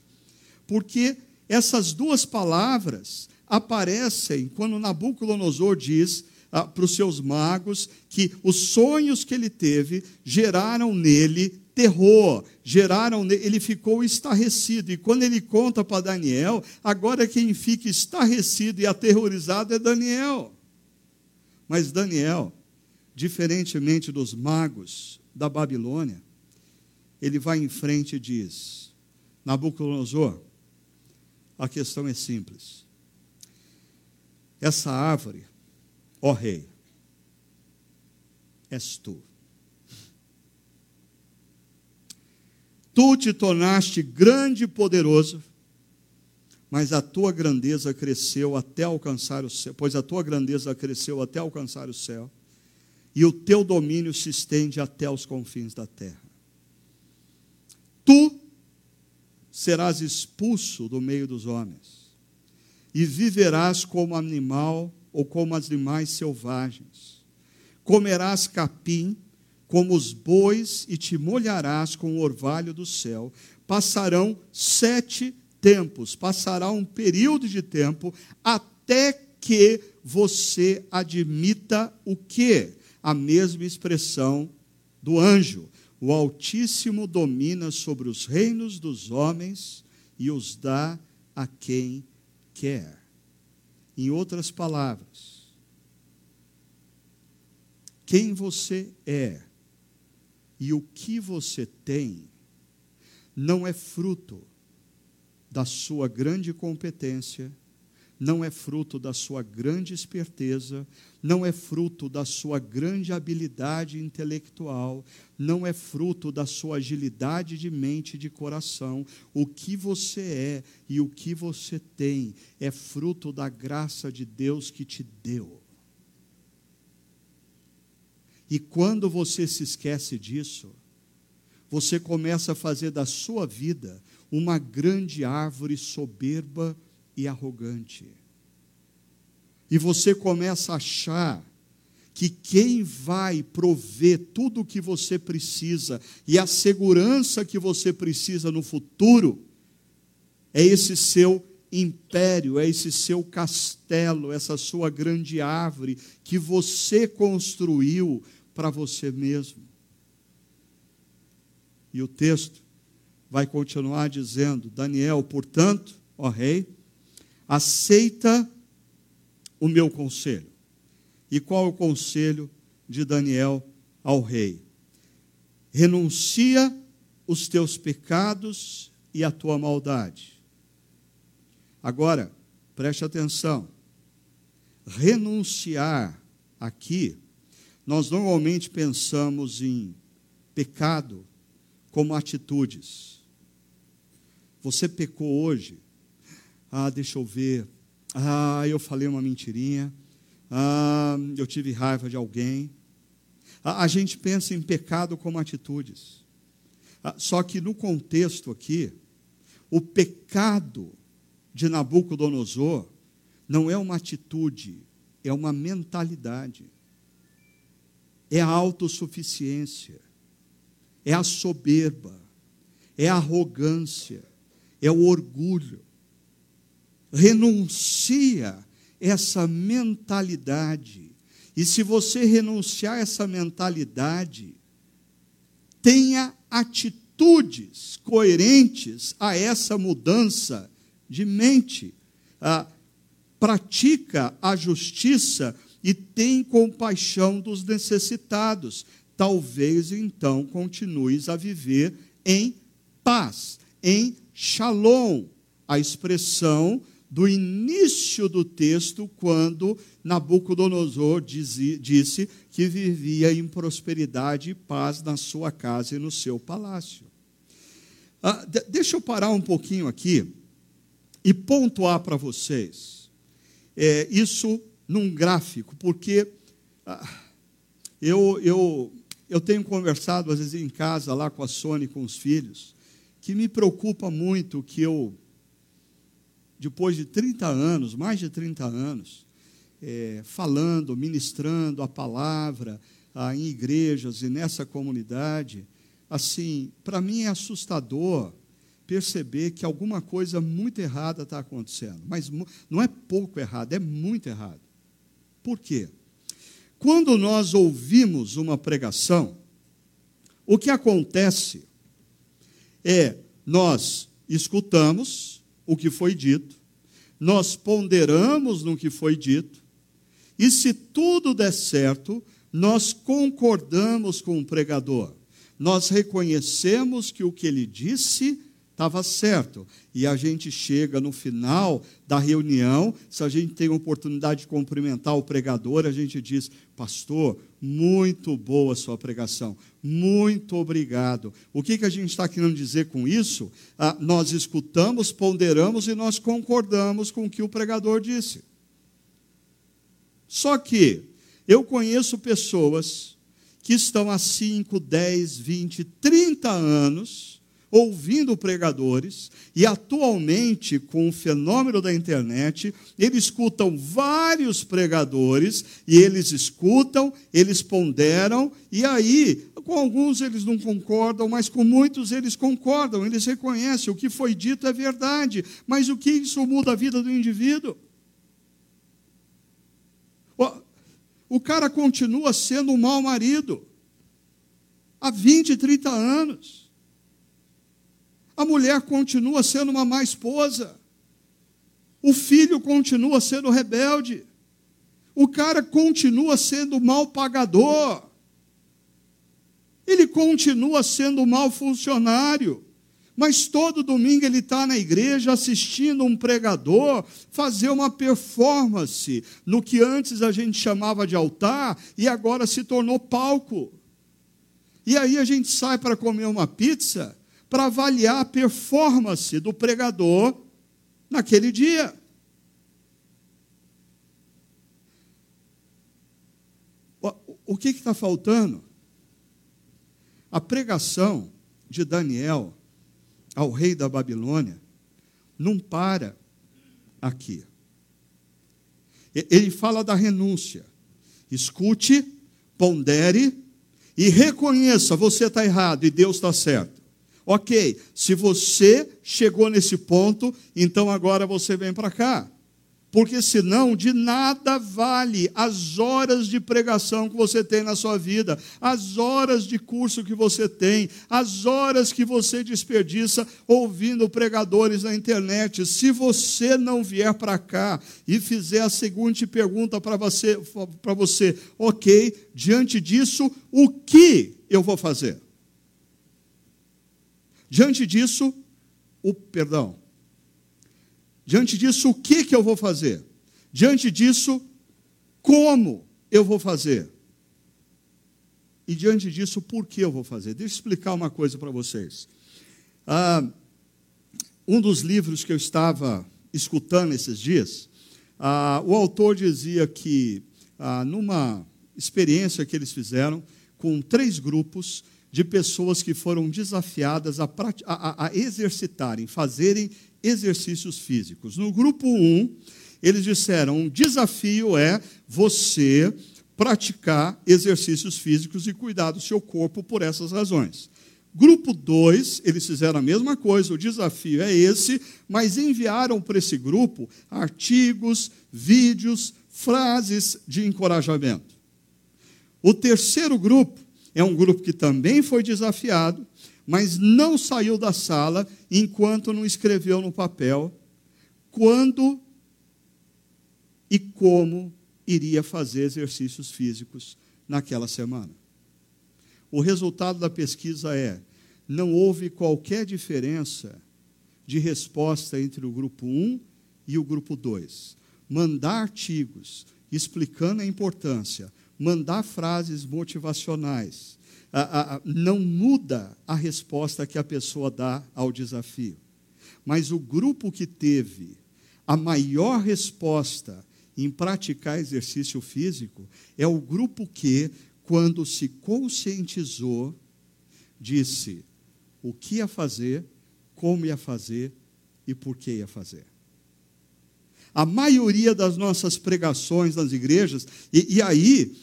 porque essas duas palavras aparecem quando Nabucodonosor diz ah, para os seus magos que os sonhos que ele teve geraram nele terror, geraram nele, ele ficou estarrecido. E quando ele conta para Daniel, agora quem fica estarrecido e aterrorizado é Daniel. Mas Daniel, diferentemente dos magos da Babilônia, ele vai em frente e diz: Nabucodonosor, a questão é simples. Essa árvore, ó rei, és tu. Tu te tornaste grande e poderoso, mas a tua grandeza cresceu até alcançar o céu, pois a tua grandeza cresceu até alcançar o céu, e o teu domínio se estende até os confins da terra. Tu serás expulso do meio dos homens, e viverás como animal ou como animais selvagens. Comerás capim como os bois e te molharás com o orvalho do céu. Passarão sete tempos, passará um período de tempo até que você admita o que? A mesma expressão do anjo. O Altíssimo domina sobre os reinos dos homens e os dá a quem quer. Em outras palavras, quem você é e o que você tem não é fruto da sua grande competência não é fruto da sua grande esperteza, não é fruto da sua grande habilidade intelectual, não é fruto da sua agilidade de mente e de coração. O que você é e o que você tem é fruto da graça de Deus que te deu. E quando você se esquece disso, você começa a fazer da sua vida uma grande árvore soberba e arrogante. E você começa a achar que quem vai prover tudo o que você precisa e a segurança que você precisa no futuro é esse seu império, é esse seu castelo, essa sua grande árvore que você construiu para você mesmo. E o texto vai continuar dizendo: Daniel, portanto, ó rei, aceita o meu conselho. E qual é o conselho de Daniel ao rei? Renuncia os teus pecados e a tua maldade. Agora, preste atenção. Renunciar aqui, nós normalmente pensamos em pecado como atitudes. Você pecou hoje, ah, deixa eu ver. Ah, eu falei uma mentirinha. Ah, eu tive raiva de alguém. A, a gente pensa em pecado como atitudes. Ah, só que no contexto aqui, o pecado de Nabucodonosor não é uma atitude, é uma mentalidade. É a autossuficiência, é a soberba, é a arrogância, é o orgulho renuncia essa mentalidade. E se você renunciar essa mentalidade, tenha atitudes coerentes a essa mudança de mente. Ah, pratica a justiça e tem compaixão dos necessitados. Talvez então continues a viver em paz, em shalom, a expressão do início do texto, quando Nabucodonosor disse que vivia em prosperidade e paz na sua casa e no seu palácio. Ah, deixa eu parar um pouquinho aqui e pontuar para vocês é, isso num gráfico, porque ah, eu, eu, eu tenho conversado, às vezes, em casa, lá com a Sônia e com os filhos, que me preocupa muito que eu depois de 30 anos, mais de 30 anos, é, falando, ministrando a palavra ah, em igrejas e nessa comunidade, assim, para mim é assustador perceber que alguma coisa muito errada está acontecendo. Mas não é pouco errado, é muito errado. Por quê? Quando nós ouvimos uma pregação, o que acontece é nós escutamos o que foi dito, nós ponderamos no que foi dito, e se tudo der certo, nós concordamos com o pregador. Nós reconhecemos que o que ele disse estava certo. E a gente chega no final da reunião, se a gente tem a oportunidade de cumprimentar o pregador, a gente diz: Pastor, muito boa sua pregação, muito obrigado. O que, que a gente está querendo dizer com isso? Ah, nós escutamos, ponderamos e nós concordamos com o que o pregador disse. Só que eu conheço pessoas que estão há 5, 10, 20, 30 anos ouvindo pregadores, e atualmente, com o fenômeno da internet, eles escutam vários pregadores, e eles escutam, eles ponderam, e aí, com alguns eles não concordam, mas com muitos eles concordam, eles reconhecem o que foi dito é verdade, mas o que isso muda a vida do indivíduo? O cara continua sendo um mau marido há 20, 30 anos. A mulher continua sendo uma má esposa. O filho continua sendo rebelde. O cara continua sendo mal pagador. Ele continua sendo mau funcionário. Mas todo domingo ele está na igreja assistindo um pregador fazer uma performance no que antes a gente chamava de altar e agora se tornou palco. E aí a gente sai para comer uma pizza para avaliar a performance do pregador naquele dia. O que está faltando? A pregação de Daniel ao rei da Babilônia não para aqui. Ele fala da renúncia. Escute, pondere e reconheça: você está errado e Deus está certo. Ok, se você chegou nesse ponto, então agora você vem para cá. Porque senão de nada vale as horas de pregação que você tem na sua vida, as horas de curso que você tem, as horas que você desperdiça ouvindo pregadores na internet. Se você não vier para cá e fizer a seguinte pergunta para você, para você, ok, diante disso, o que eu vou fazer? Diante disso, o perdão. Diante disso, o que, que eu vou fazer? Diante disso, como eu vou fazer? E diante disso, por que eu vou fazer? Deixa eu explicar uma coisa para vocês. Ah, um dos livros que eu estava escutando esses dias, ah, o autor dizia que, ah, numa experiência que eles fizeram com três grupos, de pessoas que foram desafiadas a, a, a exercitarem, fazerem exercícios físicos. No grupo 1, eles disseram: um desafio é você praticar exercícios físicos e cuidar do seu corpo por essas razões. Grupo 2, eles fizeram a mesma coisa, o desafio é esse, mas enviaram para esse grupo artigos, vídeos, frases de encorajamento. O terceiro grupo é um grupo que também foi desafiado, mas não saiu da sala enquanto não escreveu no papel quando e como iria fazer exercícios físicos naquela semana. O resultado da pesquisa é: não houve qualquer diferença de resposta entre o grupo 1 e o grupo 2. Mandar artigos explicando a importância mandar frases motivacionais não muda a resposta que a pessoa dá ao desafio. Mas o grupo que teve a maior resposta em praticar exercício físico é o grupo que, quando se conscientizou, disse o que ia fazer, como ia fazer e por que ia fazer a maioria das nossas pregações nas igrejas, e, e aí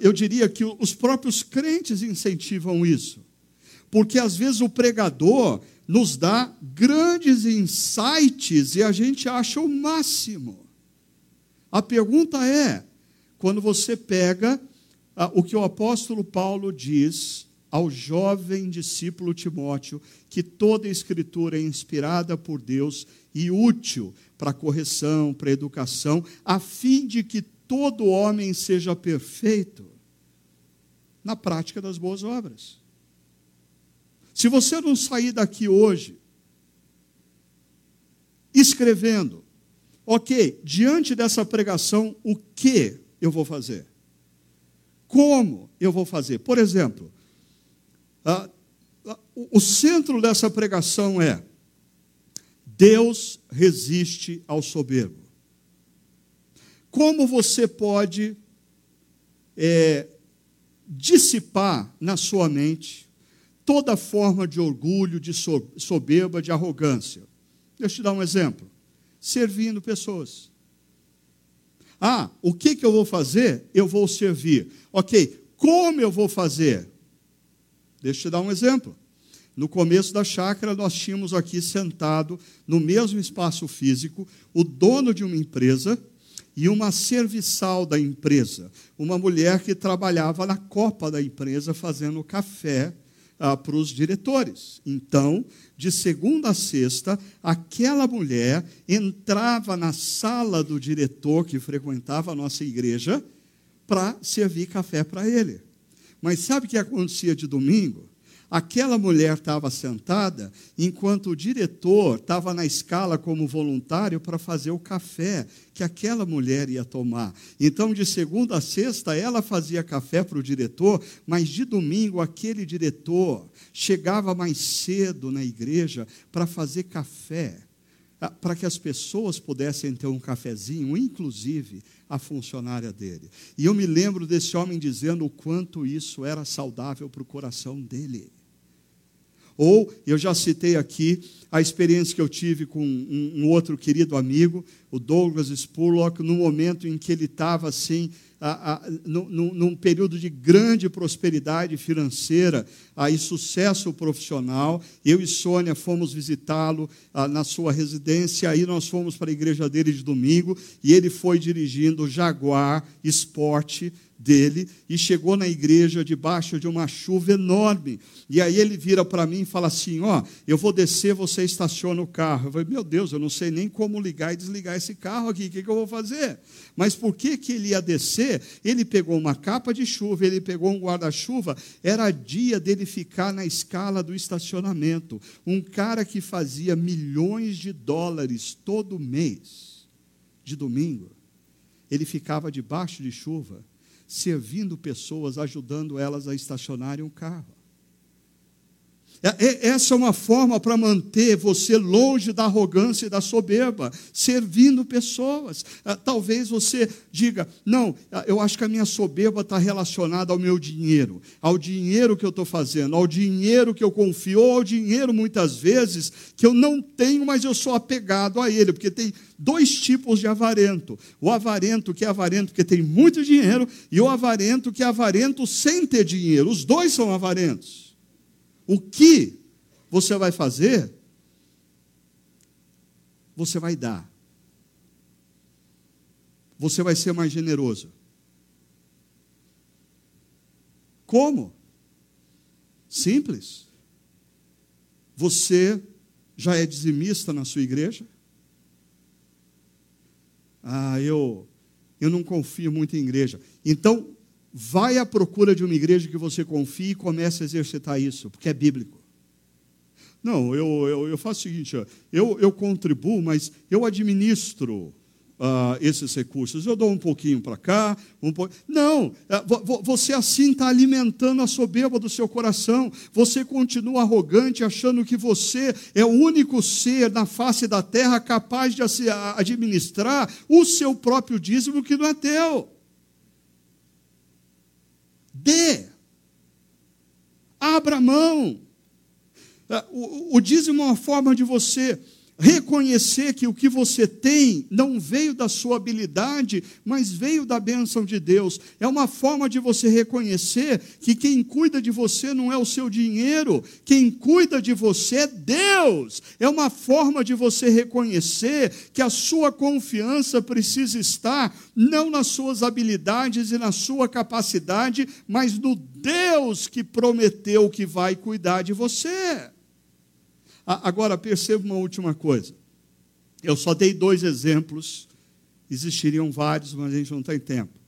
eu diria que os próprios crentes incentivam isso. Porque às vezes o pregador nos dá grandes insights e a gente acha o máximo. A pergunta é: quando você pega o que o apóstolo Paulo diz ao jovem discípulo Timóteo, que toda escritura é inspirada por Deus e útil para correção, para educação, a fim de que todo homem seja perfeito na prática das boas obras. Se você não sair daqui hoje escrevendo, ok, diante dessa pregação, o que eu vou fazer? Como eu vou fazer? Por exemplo, o centro dessa pregação é: Deus resiste ao soberbo. Como você pode é, dissipar na sua mente toda forma de orgulho, de soberba, de arrogância? Deixa eu te dar um exemplo. Servindo pessoas. Ah, o que, que eu vou fazer? Eu vou servir. Ok, como eu vou fazer? Deixa eu te dar um exemplo. No começo da chácara, nós tínhamos aqui sentado, no mesmo espaço físico, o dono de uma empresa e uma serviçal da empresa, uma mulher que trabalhava na copa da empresa fazendo café ah, para os diretores. Então, de segunda a sexta, aquela mulher entrava na sala do diretor que frequentava a nossa igreja para servir café para ele. Mas sabe o que acontecia de domingo? Aquela mulher estava sentada enquanto o diretor estava na escala como voluntário para fazer o café que aquela mulher ia tomar. Então, de segunda a sexta, ela fazia café para o diretor, mas de domingo, aquele diretor chegava mais cedo na igreja para fazer café, ah, para que as pessoas pudessem ter um cafezinho, inclusive a funcionária dele. E eu me lembro desse homem dizendo o quanto isso era saudável para o coração dele. Ou, eu já citei aqui, a experiência que eu tive com um, um outro querido amigo, o Douglas Spurlock, no momento em que ele estava assim, a, a, num, num, período de grande prosperidade financeira a, e sucesso profissional. Eu e Sônia fomos visitá-lo na sua residência, aí nós fomos para a igreja dele de domingo e ele foi dirigindo o Jaguar Sport dele e chegou na igreja debaixo de uma chuva enorme. E aí ele vira para mim e fala assim: Ó, eu vou descer, você estaciona o carro. Eu falei: Meu Deus, eu não sei nem como ligar e desligar esse carro aqui, o que, que eu vou fazer? Mas por que, que ele ia descer? Ele pegou uma capa de chuva, ele pegou um guarda-chuva, era dia dele ficar na escala do estacionamento. Um cara que fazia milhões de dólares todo mês, de domingo, ele ficava debaixo de chuva servindo pessoas, ajudando elas a estacionarem um carro. É, é, essa é uma forma para manter você longe da arrogância e da soberba, servindo pessoas. Ah, talvez você diga: não, eu acho que a minha soberba está relacionada ao meu dinheiro, ao dinheiro que eu estou fazendo, ao dinheiro que eu confio, ou ao dinheiro, muitas vezes, que eu não tenho, mas eu sou apegado a ele, porque tem dois tipos de avarento: o avarento que é avarento porque tem muito dinheiro, e o avarento que é avarento sem ter dinheiro. Os dois são avarentos. O que você vai fazer? Você vai dar. Você vai ser mais generoso. Como? Simples. Você já é dizimista na sua igreja? Ah, eu eu não confio muito em igreja. Então, Vai à procura de uma igreja que você confie e comece a exercitar isso, porque é bíblico. Não, eu, eu, eu faço o seguinte: eu, eu contribuo, mas eu administro uh, esses recursos. Eu dou um pouquinho para cá, um po... Não, uh, você assim está alimentando a soberba do seu coração. Você continua arrogante, achando que você é o único ser na face da terra capaz de administrar o seu próprio dízimo que não é teu. Dê. Abra mão. É, o, o dízimo é uma forma de você reconhecer que o que você tem não veio da sua habilidade, mas veio da bênção de Deus. É uma forma de você reconhecer que quem cuida de você não é o seu dinheiro, quem cuida de você é Deus. É uma forma de você reconhecer que a sua confiança precisa estar não nas suas habilidades e na sua capacidade, mas no Deus que prometeu que vai cuidar de você. Agora, perceba uma última coisa. Eu só dei dois exemplos, existiriam vários, mas a gente não tem tempo.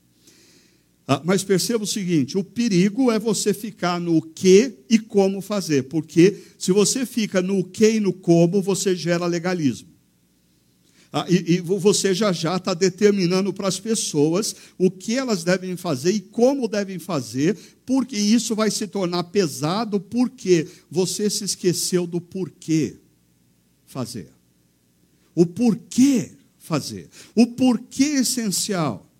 Ah, mas perceba o seguinte: o perigo é você ficar no que e como fazer, porque se você fica no que e no como, você gera legalismo. Ah, e, e, você já já está determinando para as pessoas o que elas devem fazer e como devem fazer, porque isso vai se tornar pesado, porque você se esqueceu do porquê fazer. O porquê fazer. O porquê essencial.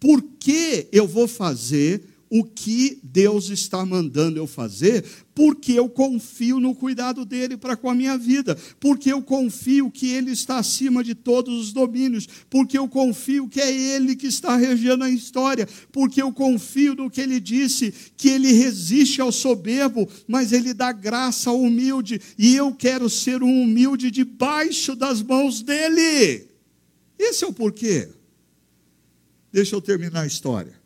Por que eu vou fazer o que Deus está mandando eu fazer, porque eu confio no cuidado dele para com a minha vida, porque eu confio que ele está acima de todos os domínios, porque eu confio que é ele que está regendo a história, porque eu confio no que ele disse, que ele resiste ao soberbo, mas ele dá graça ao humilde, e eu quero ser um humilde debaixo das mãos dele. Esse é o porquê. Deixa eu terminar a história.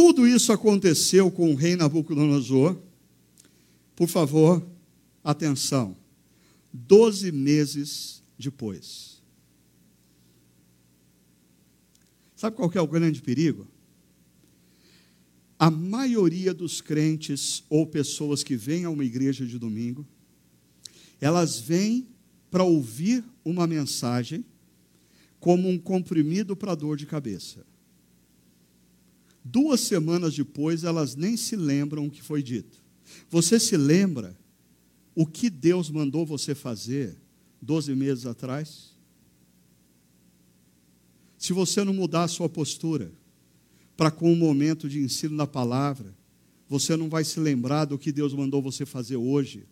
Tudo isso aconteceu com o rei Nabucodonosor. Por favor, atenção. Doze meses depois. Sabe qual é o grande perigo? A maioria dos crentes ou pessoas que vêm a uma igreja de domingo, elas vêm para ouvir uma mensagem como um comprimido para dor de cabeça. Duas semanas depois, elas nem se lembram o que foi dito. Você se lembra o que Deus mandou você fazer doze meses atrás? Se você não mudar a sua postura para com o momento de ensino da palavra, você não vai se lembrar do que Deus mandou você fazer hoje,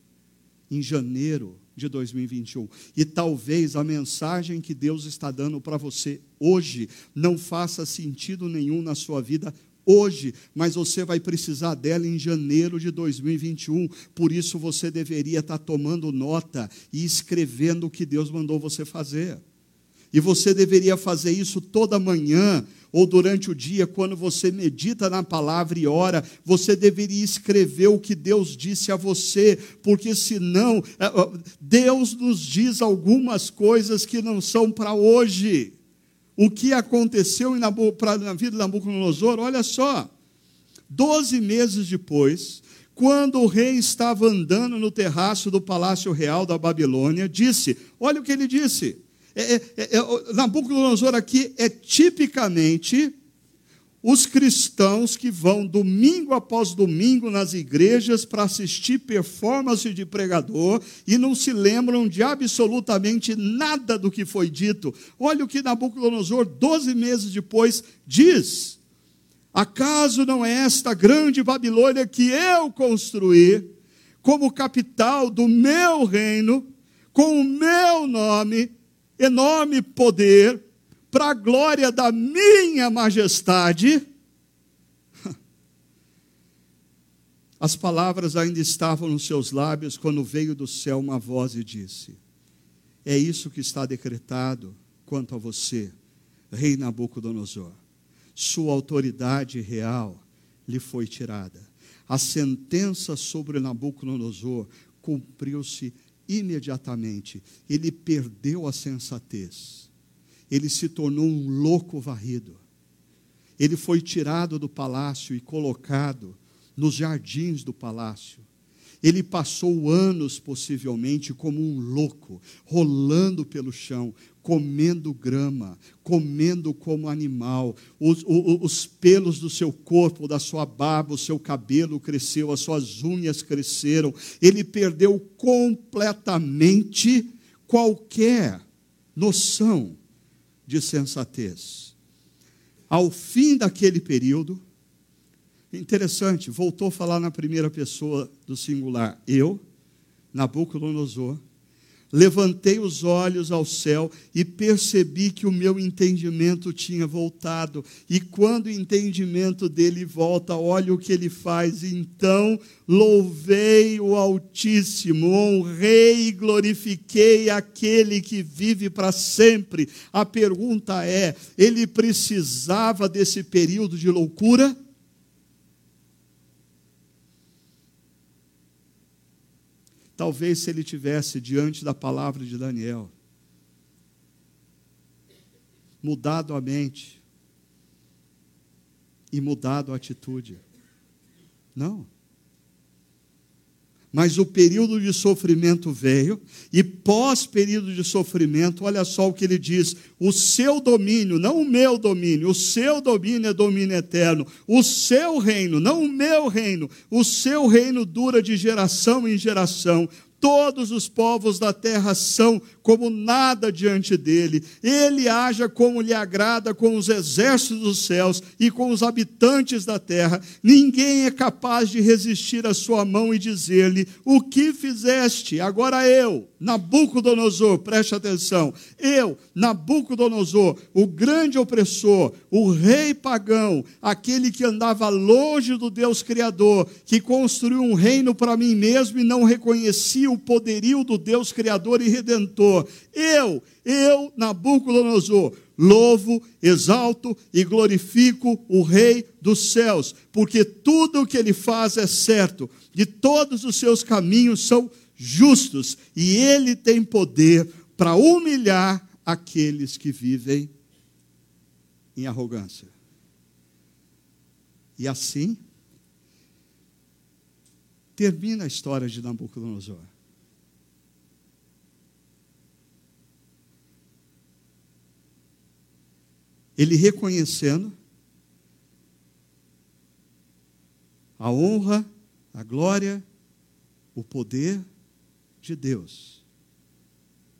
em janeiro de 2021. E talvez a mensagem que Deus está dando para você hoje não faça sentido nenhum na sua vida hoje, mas você vai precisar dela em janeiro de 2021. Por isso você deveria estar tomando nota e escrevendo o que Deus mandou você fazer. E você deveria fazer isso toda manhã ou durante o dia, quando você medita na palavra e ora, você deveria escrever o que Deus disse a você, porque senão é, Deus nos diz algumas coisas que não são para hoje o que aconteceu na vida de Nabucodonosor, olha só. Doze meses depois, quando o rei estava andando no terraço do palácio real da Babilônia, disse: Olha o que ele disse. É, é, é, Nabucodonosor aqui é tipicamente os cristãos que vão domingo após domingo nas igrejas para assistir performance de pregador e não se lembram de absolutamente nada do que foi dito. Olha o que Nabucodonosor, 12 meses depois, diz: Acaso não é esta grande Babilônia que eu construí como capital do meu reino, com o meu nome, enorme poder, para a glória da minha majestade. As palavras ainda estavam nos seus lábios quando veio do céu uma voz e disse: É isso que está decretado quanto a você, rei Nabucodonosor. Sua autoridade real lhe foi tirada. A sentença sobre Nabucodonosor cumpriu-se imediatamente. Ele perdeu a sensatez ele se tornou um louco varrido. Ele foi tirado do palácio e colocado nos jardins do palácio. Ele passou anos, possivelmente, como um louco, rolando pelo chão, comendo grama, comendo como animal. Os, os, os, pelos do seu corpo, da sua barba, o seu cabelo cresceu, as suas unhas cresceram. Ele perdeu completamente qualquer noção de sensatez. Ao fim daquele período, interessante, voltou a falar na primeira pessoa do singular, eu, Nabucodonosor, Levantei os olhos ao céu e percebi que o meu entendimento tinha voltado. E quando o entendimento dele volta, olha o que ele faz. Então louvei o Altíssimo, honrei e glorifiquei aquele que vive para sempre. A pergunta é: ele precisava desse período de loucura? Talvez se ele tivesse diante da palavra de Daniel, mudado a mente e mudado a atitude. Não. Mas o período de sofrimento veio, e pós-período de sofrimento, olha só o que ele diz: o seu domínio, não o meu domínio, o seu domínio é domínio eterno, o seu reino, não o meu reino, o seu reino dura de geração em geração. Todos os povos da terra são como nada diante dele. Ele haja como lhe agrada com os exércitos dos céus e com os habitantes da terra. Ninguém é capaz de resistir à sua mão e dizer-lhe: O que fizeste? Agora eu, Nabucodonosor, preste atenção. Eu, Nabucodonosor, o grande opressor, o rei pagão, aquele que andava longe do Deus Criador, que construiu um reino para mim mesmo e não reconhecia o poderio do Deus Criador e Redentor. Eu, eu, Nabucodonosor, louvo, exalto e glorifico o Rei dos céus, porque tudo o que ele faz é certo, e todos os seus caminhos são justos, e ele tem poder para humilhar aqueles que vivem em arrogância. E assim termina a história de Nabucodonosor. Ele reconhecendo a honra, a glória, o poder de Deus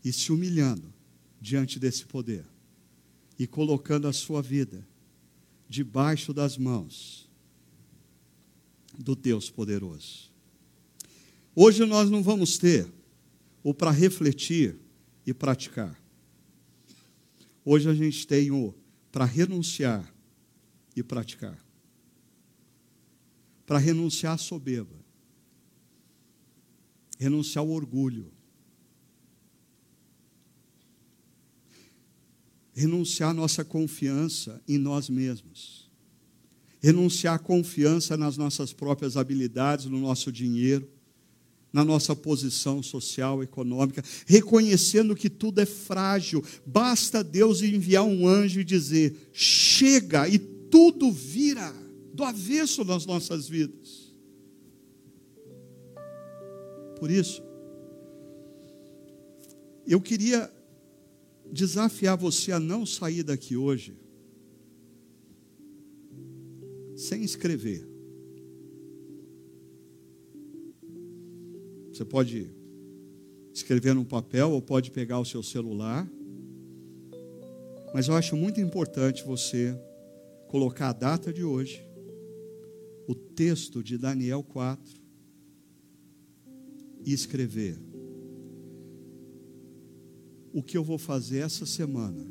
e se humilhando diante desse poder e colocando a sua vida debaixo das mãos do Deus poderoso. Hoje nós não vamos ter o para refletir e praticar. Hoje a gente tem o para renunciar e praticar. Para renunciar à soberba renunciar ao orgulho, renunciar nossa confiança em nós mesmos, renunciar a confiança nas nossas próprias habilidades, no nosso dinheiro, na nossa posição social, econômica, reconhecendo que tudo é frágil, basta Deus enviar um anjo e dizer: chega, e tudo vira do avesso nas nossas vidas. Por isso, eu queria desafiar você a não sair daqui hoje sem escrever. Você pode escrever num papel ou pode pegar o seu celular. Mas eu acho muito importante você colocar a data de hoje, o texto de Daniel 4 e escrever o que eu vou fazer essa semana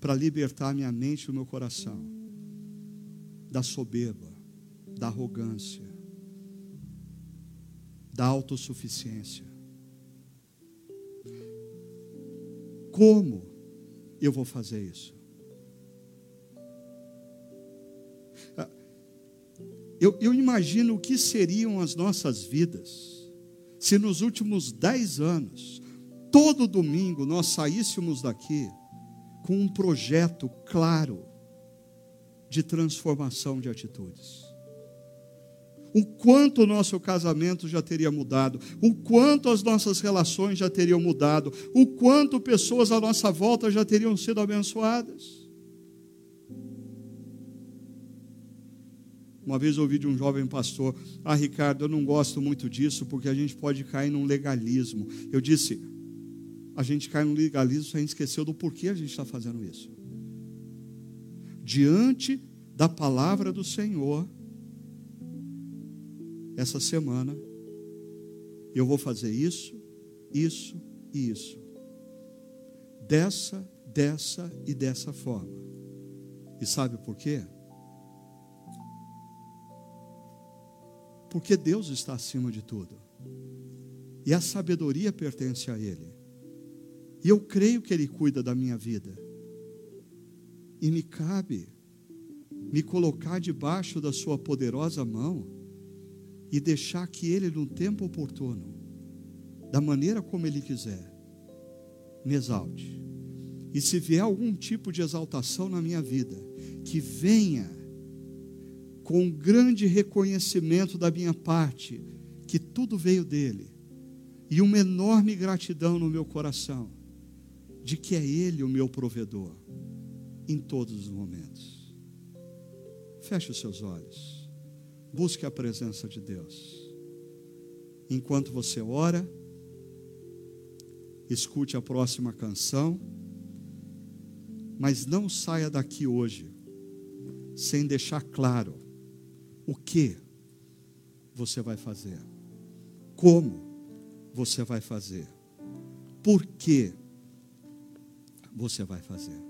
para libertar minha mente e o meu coração da soberba, da arrogância, da autossuficiência. Como eu vou fazer isso? Eu, eu imagino o que seriam as nossas vidas se nos últimos dez anos, todo domingo, nós saíssemos daqui com um projeto claro de transformação de atitudes. O quanto o nosso casamento já teria mudado, o quanto as nossas relações já teriam mudado, o quanto pessoas à nossa volta já teriam sido abençoadas. Uma vez ouvi de um jovem pastor: Ah, Ricardo, eu não gosto muito disso porque a gente pode cair num legalismo. Eu disse: A gente cai num legalismo se a gente esqueceu do porquê a gente está fazendo isso. Diante da palavra do Senhor, essa semana, Eu vou fazer isso, isso e isso. Dessa, dessa e dessa forma. E sabe por quê? Porque Deus está acima de tudo. E a sabedoria pertence a Ele. E eu creio que Ele cuida da minha vida. E me cabe me colocar debaixo da Sua poderosa mão e deixar que Ele, no tempo oportuno, da maneira como Ele quiser, me exalte. E se vier algum tipo de exaltação na minha vida, que venha com um grande reconhecimento da minha parte, que tudo veio dele, e uma enorme gratidão no meu coração, de que é Ele o meu provedor, em todos os momentos. Feche os seus olhos, busque a presença de Deus. Enquanto você ora, escute a próxima canção, mas não saia daqui hoje sem deixar claro o que você vai fazer, como você vai fazer, por que você vai fazer.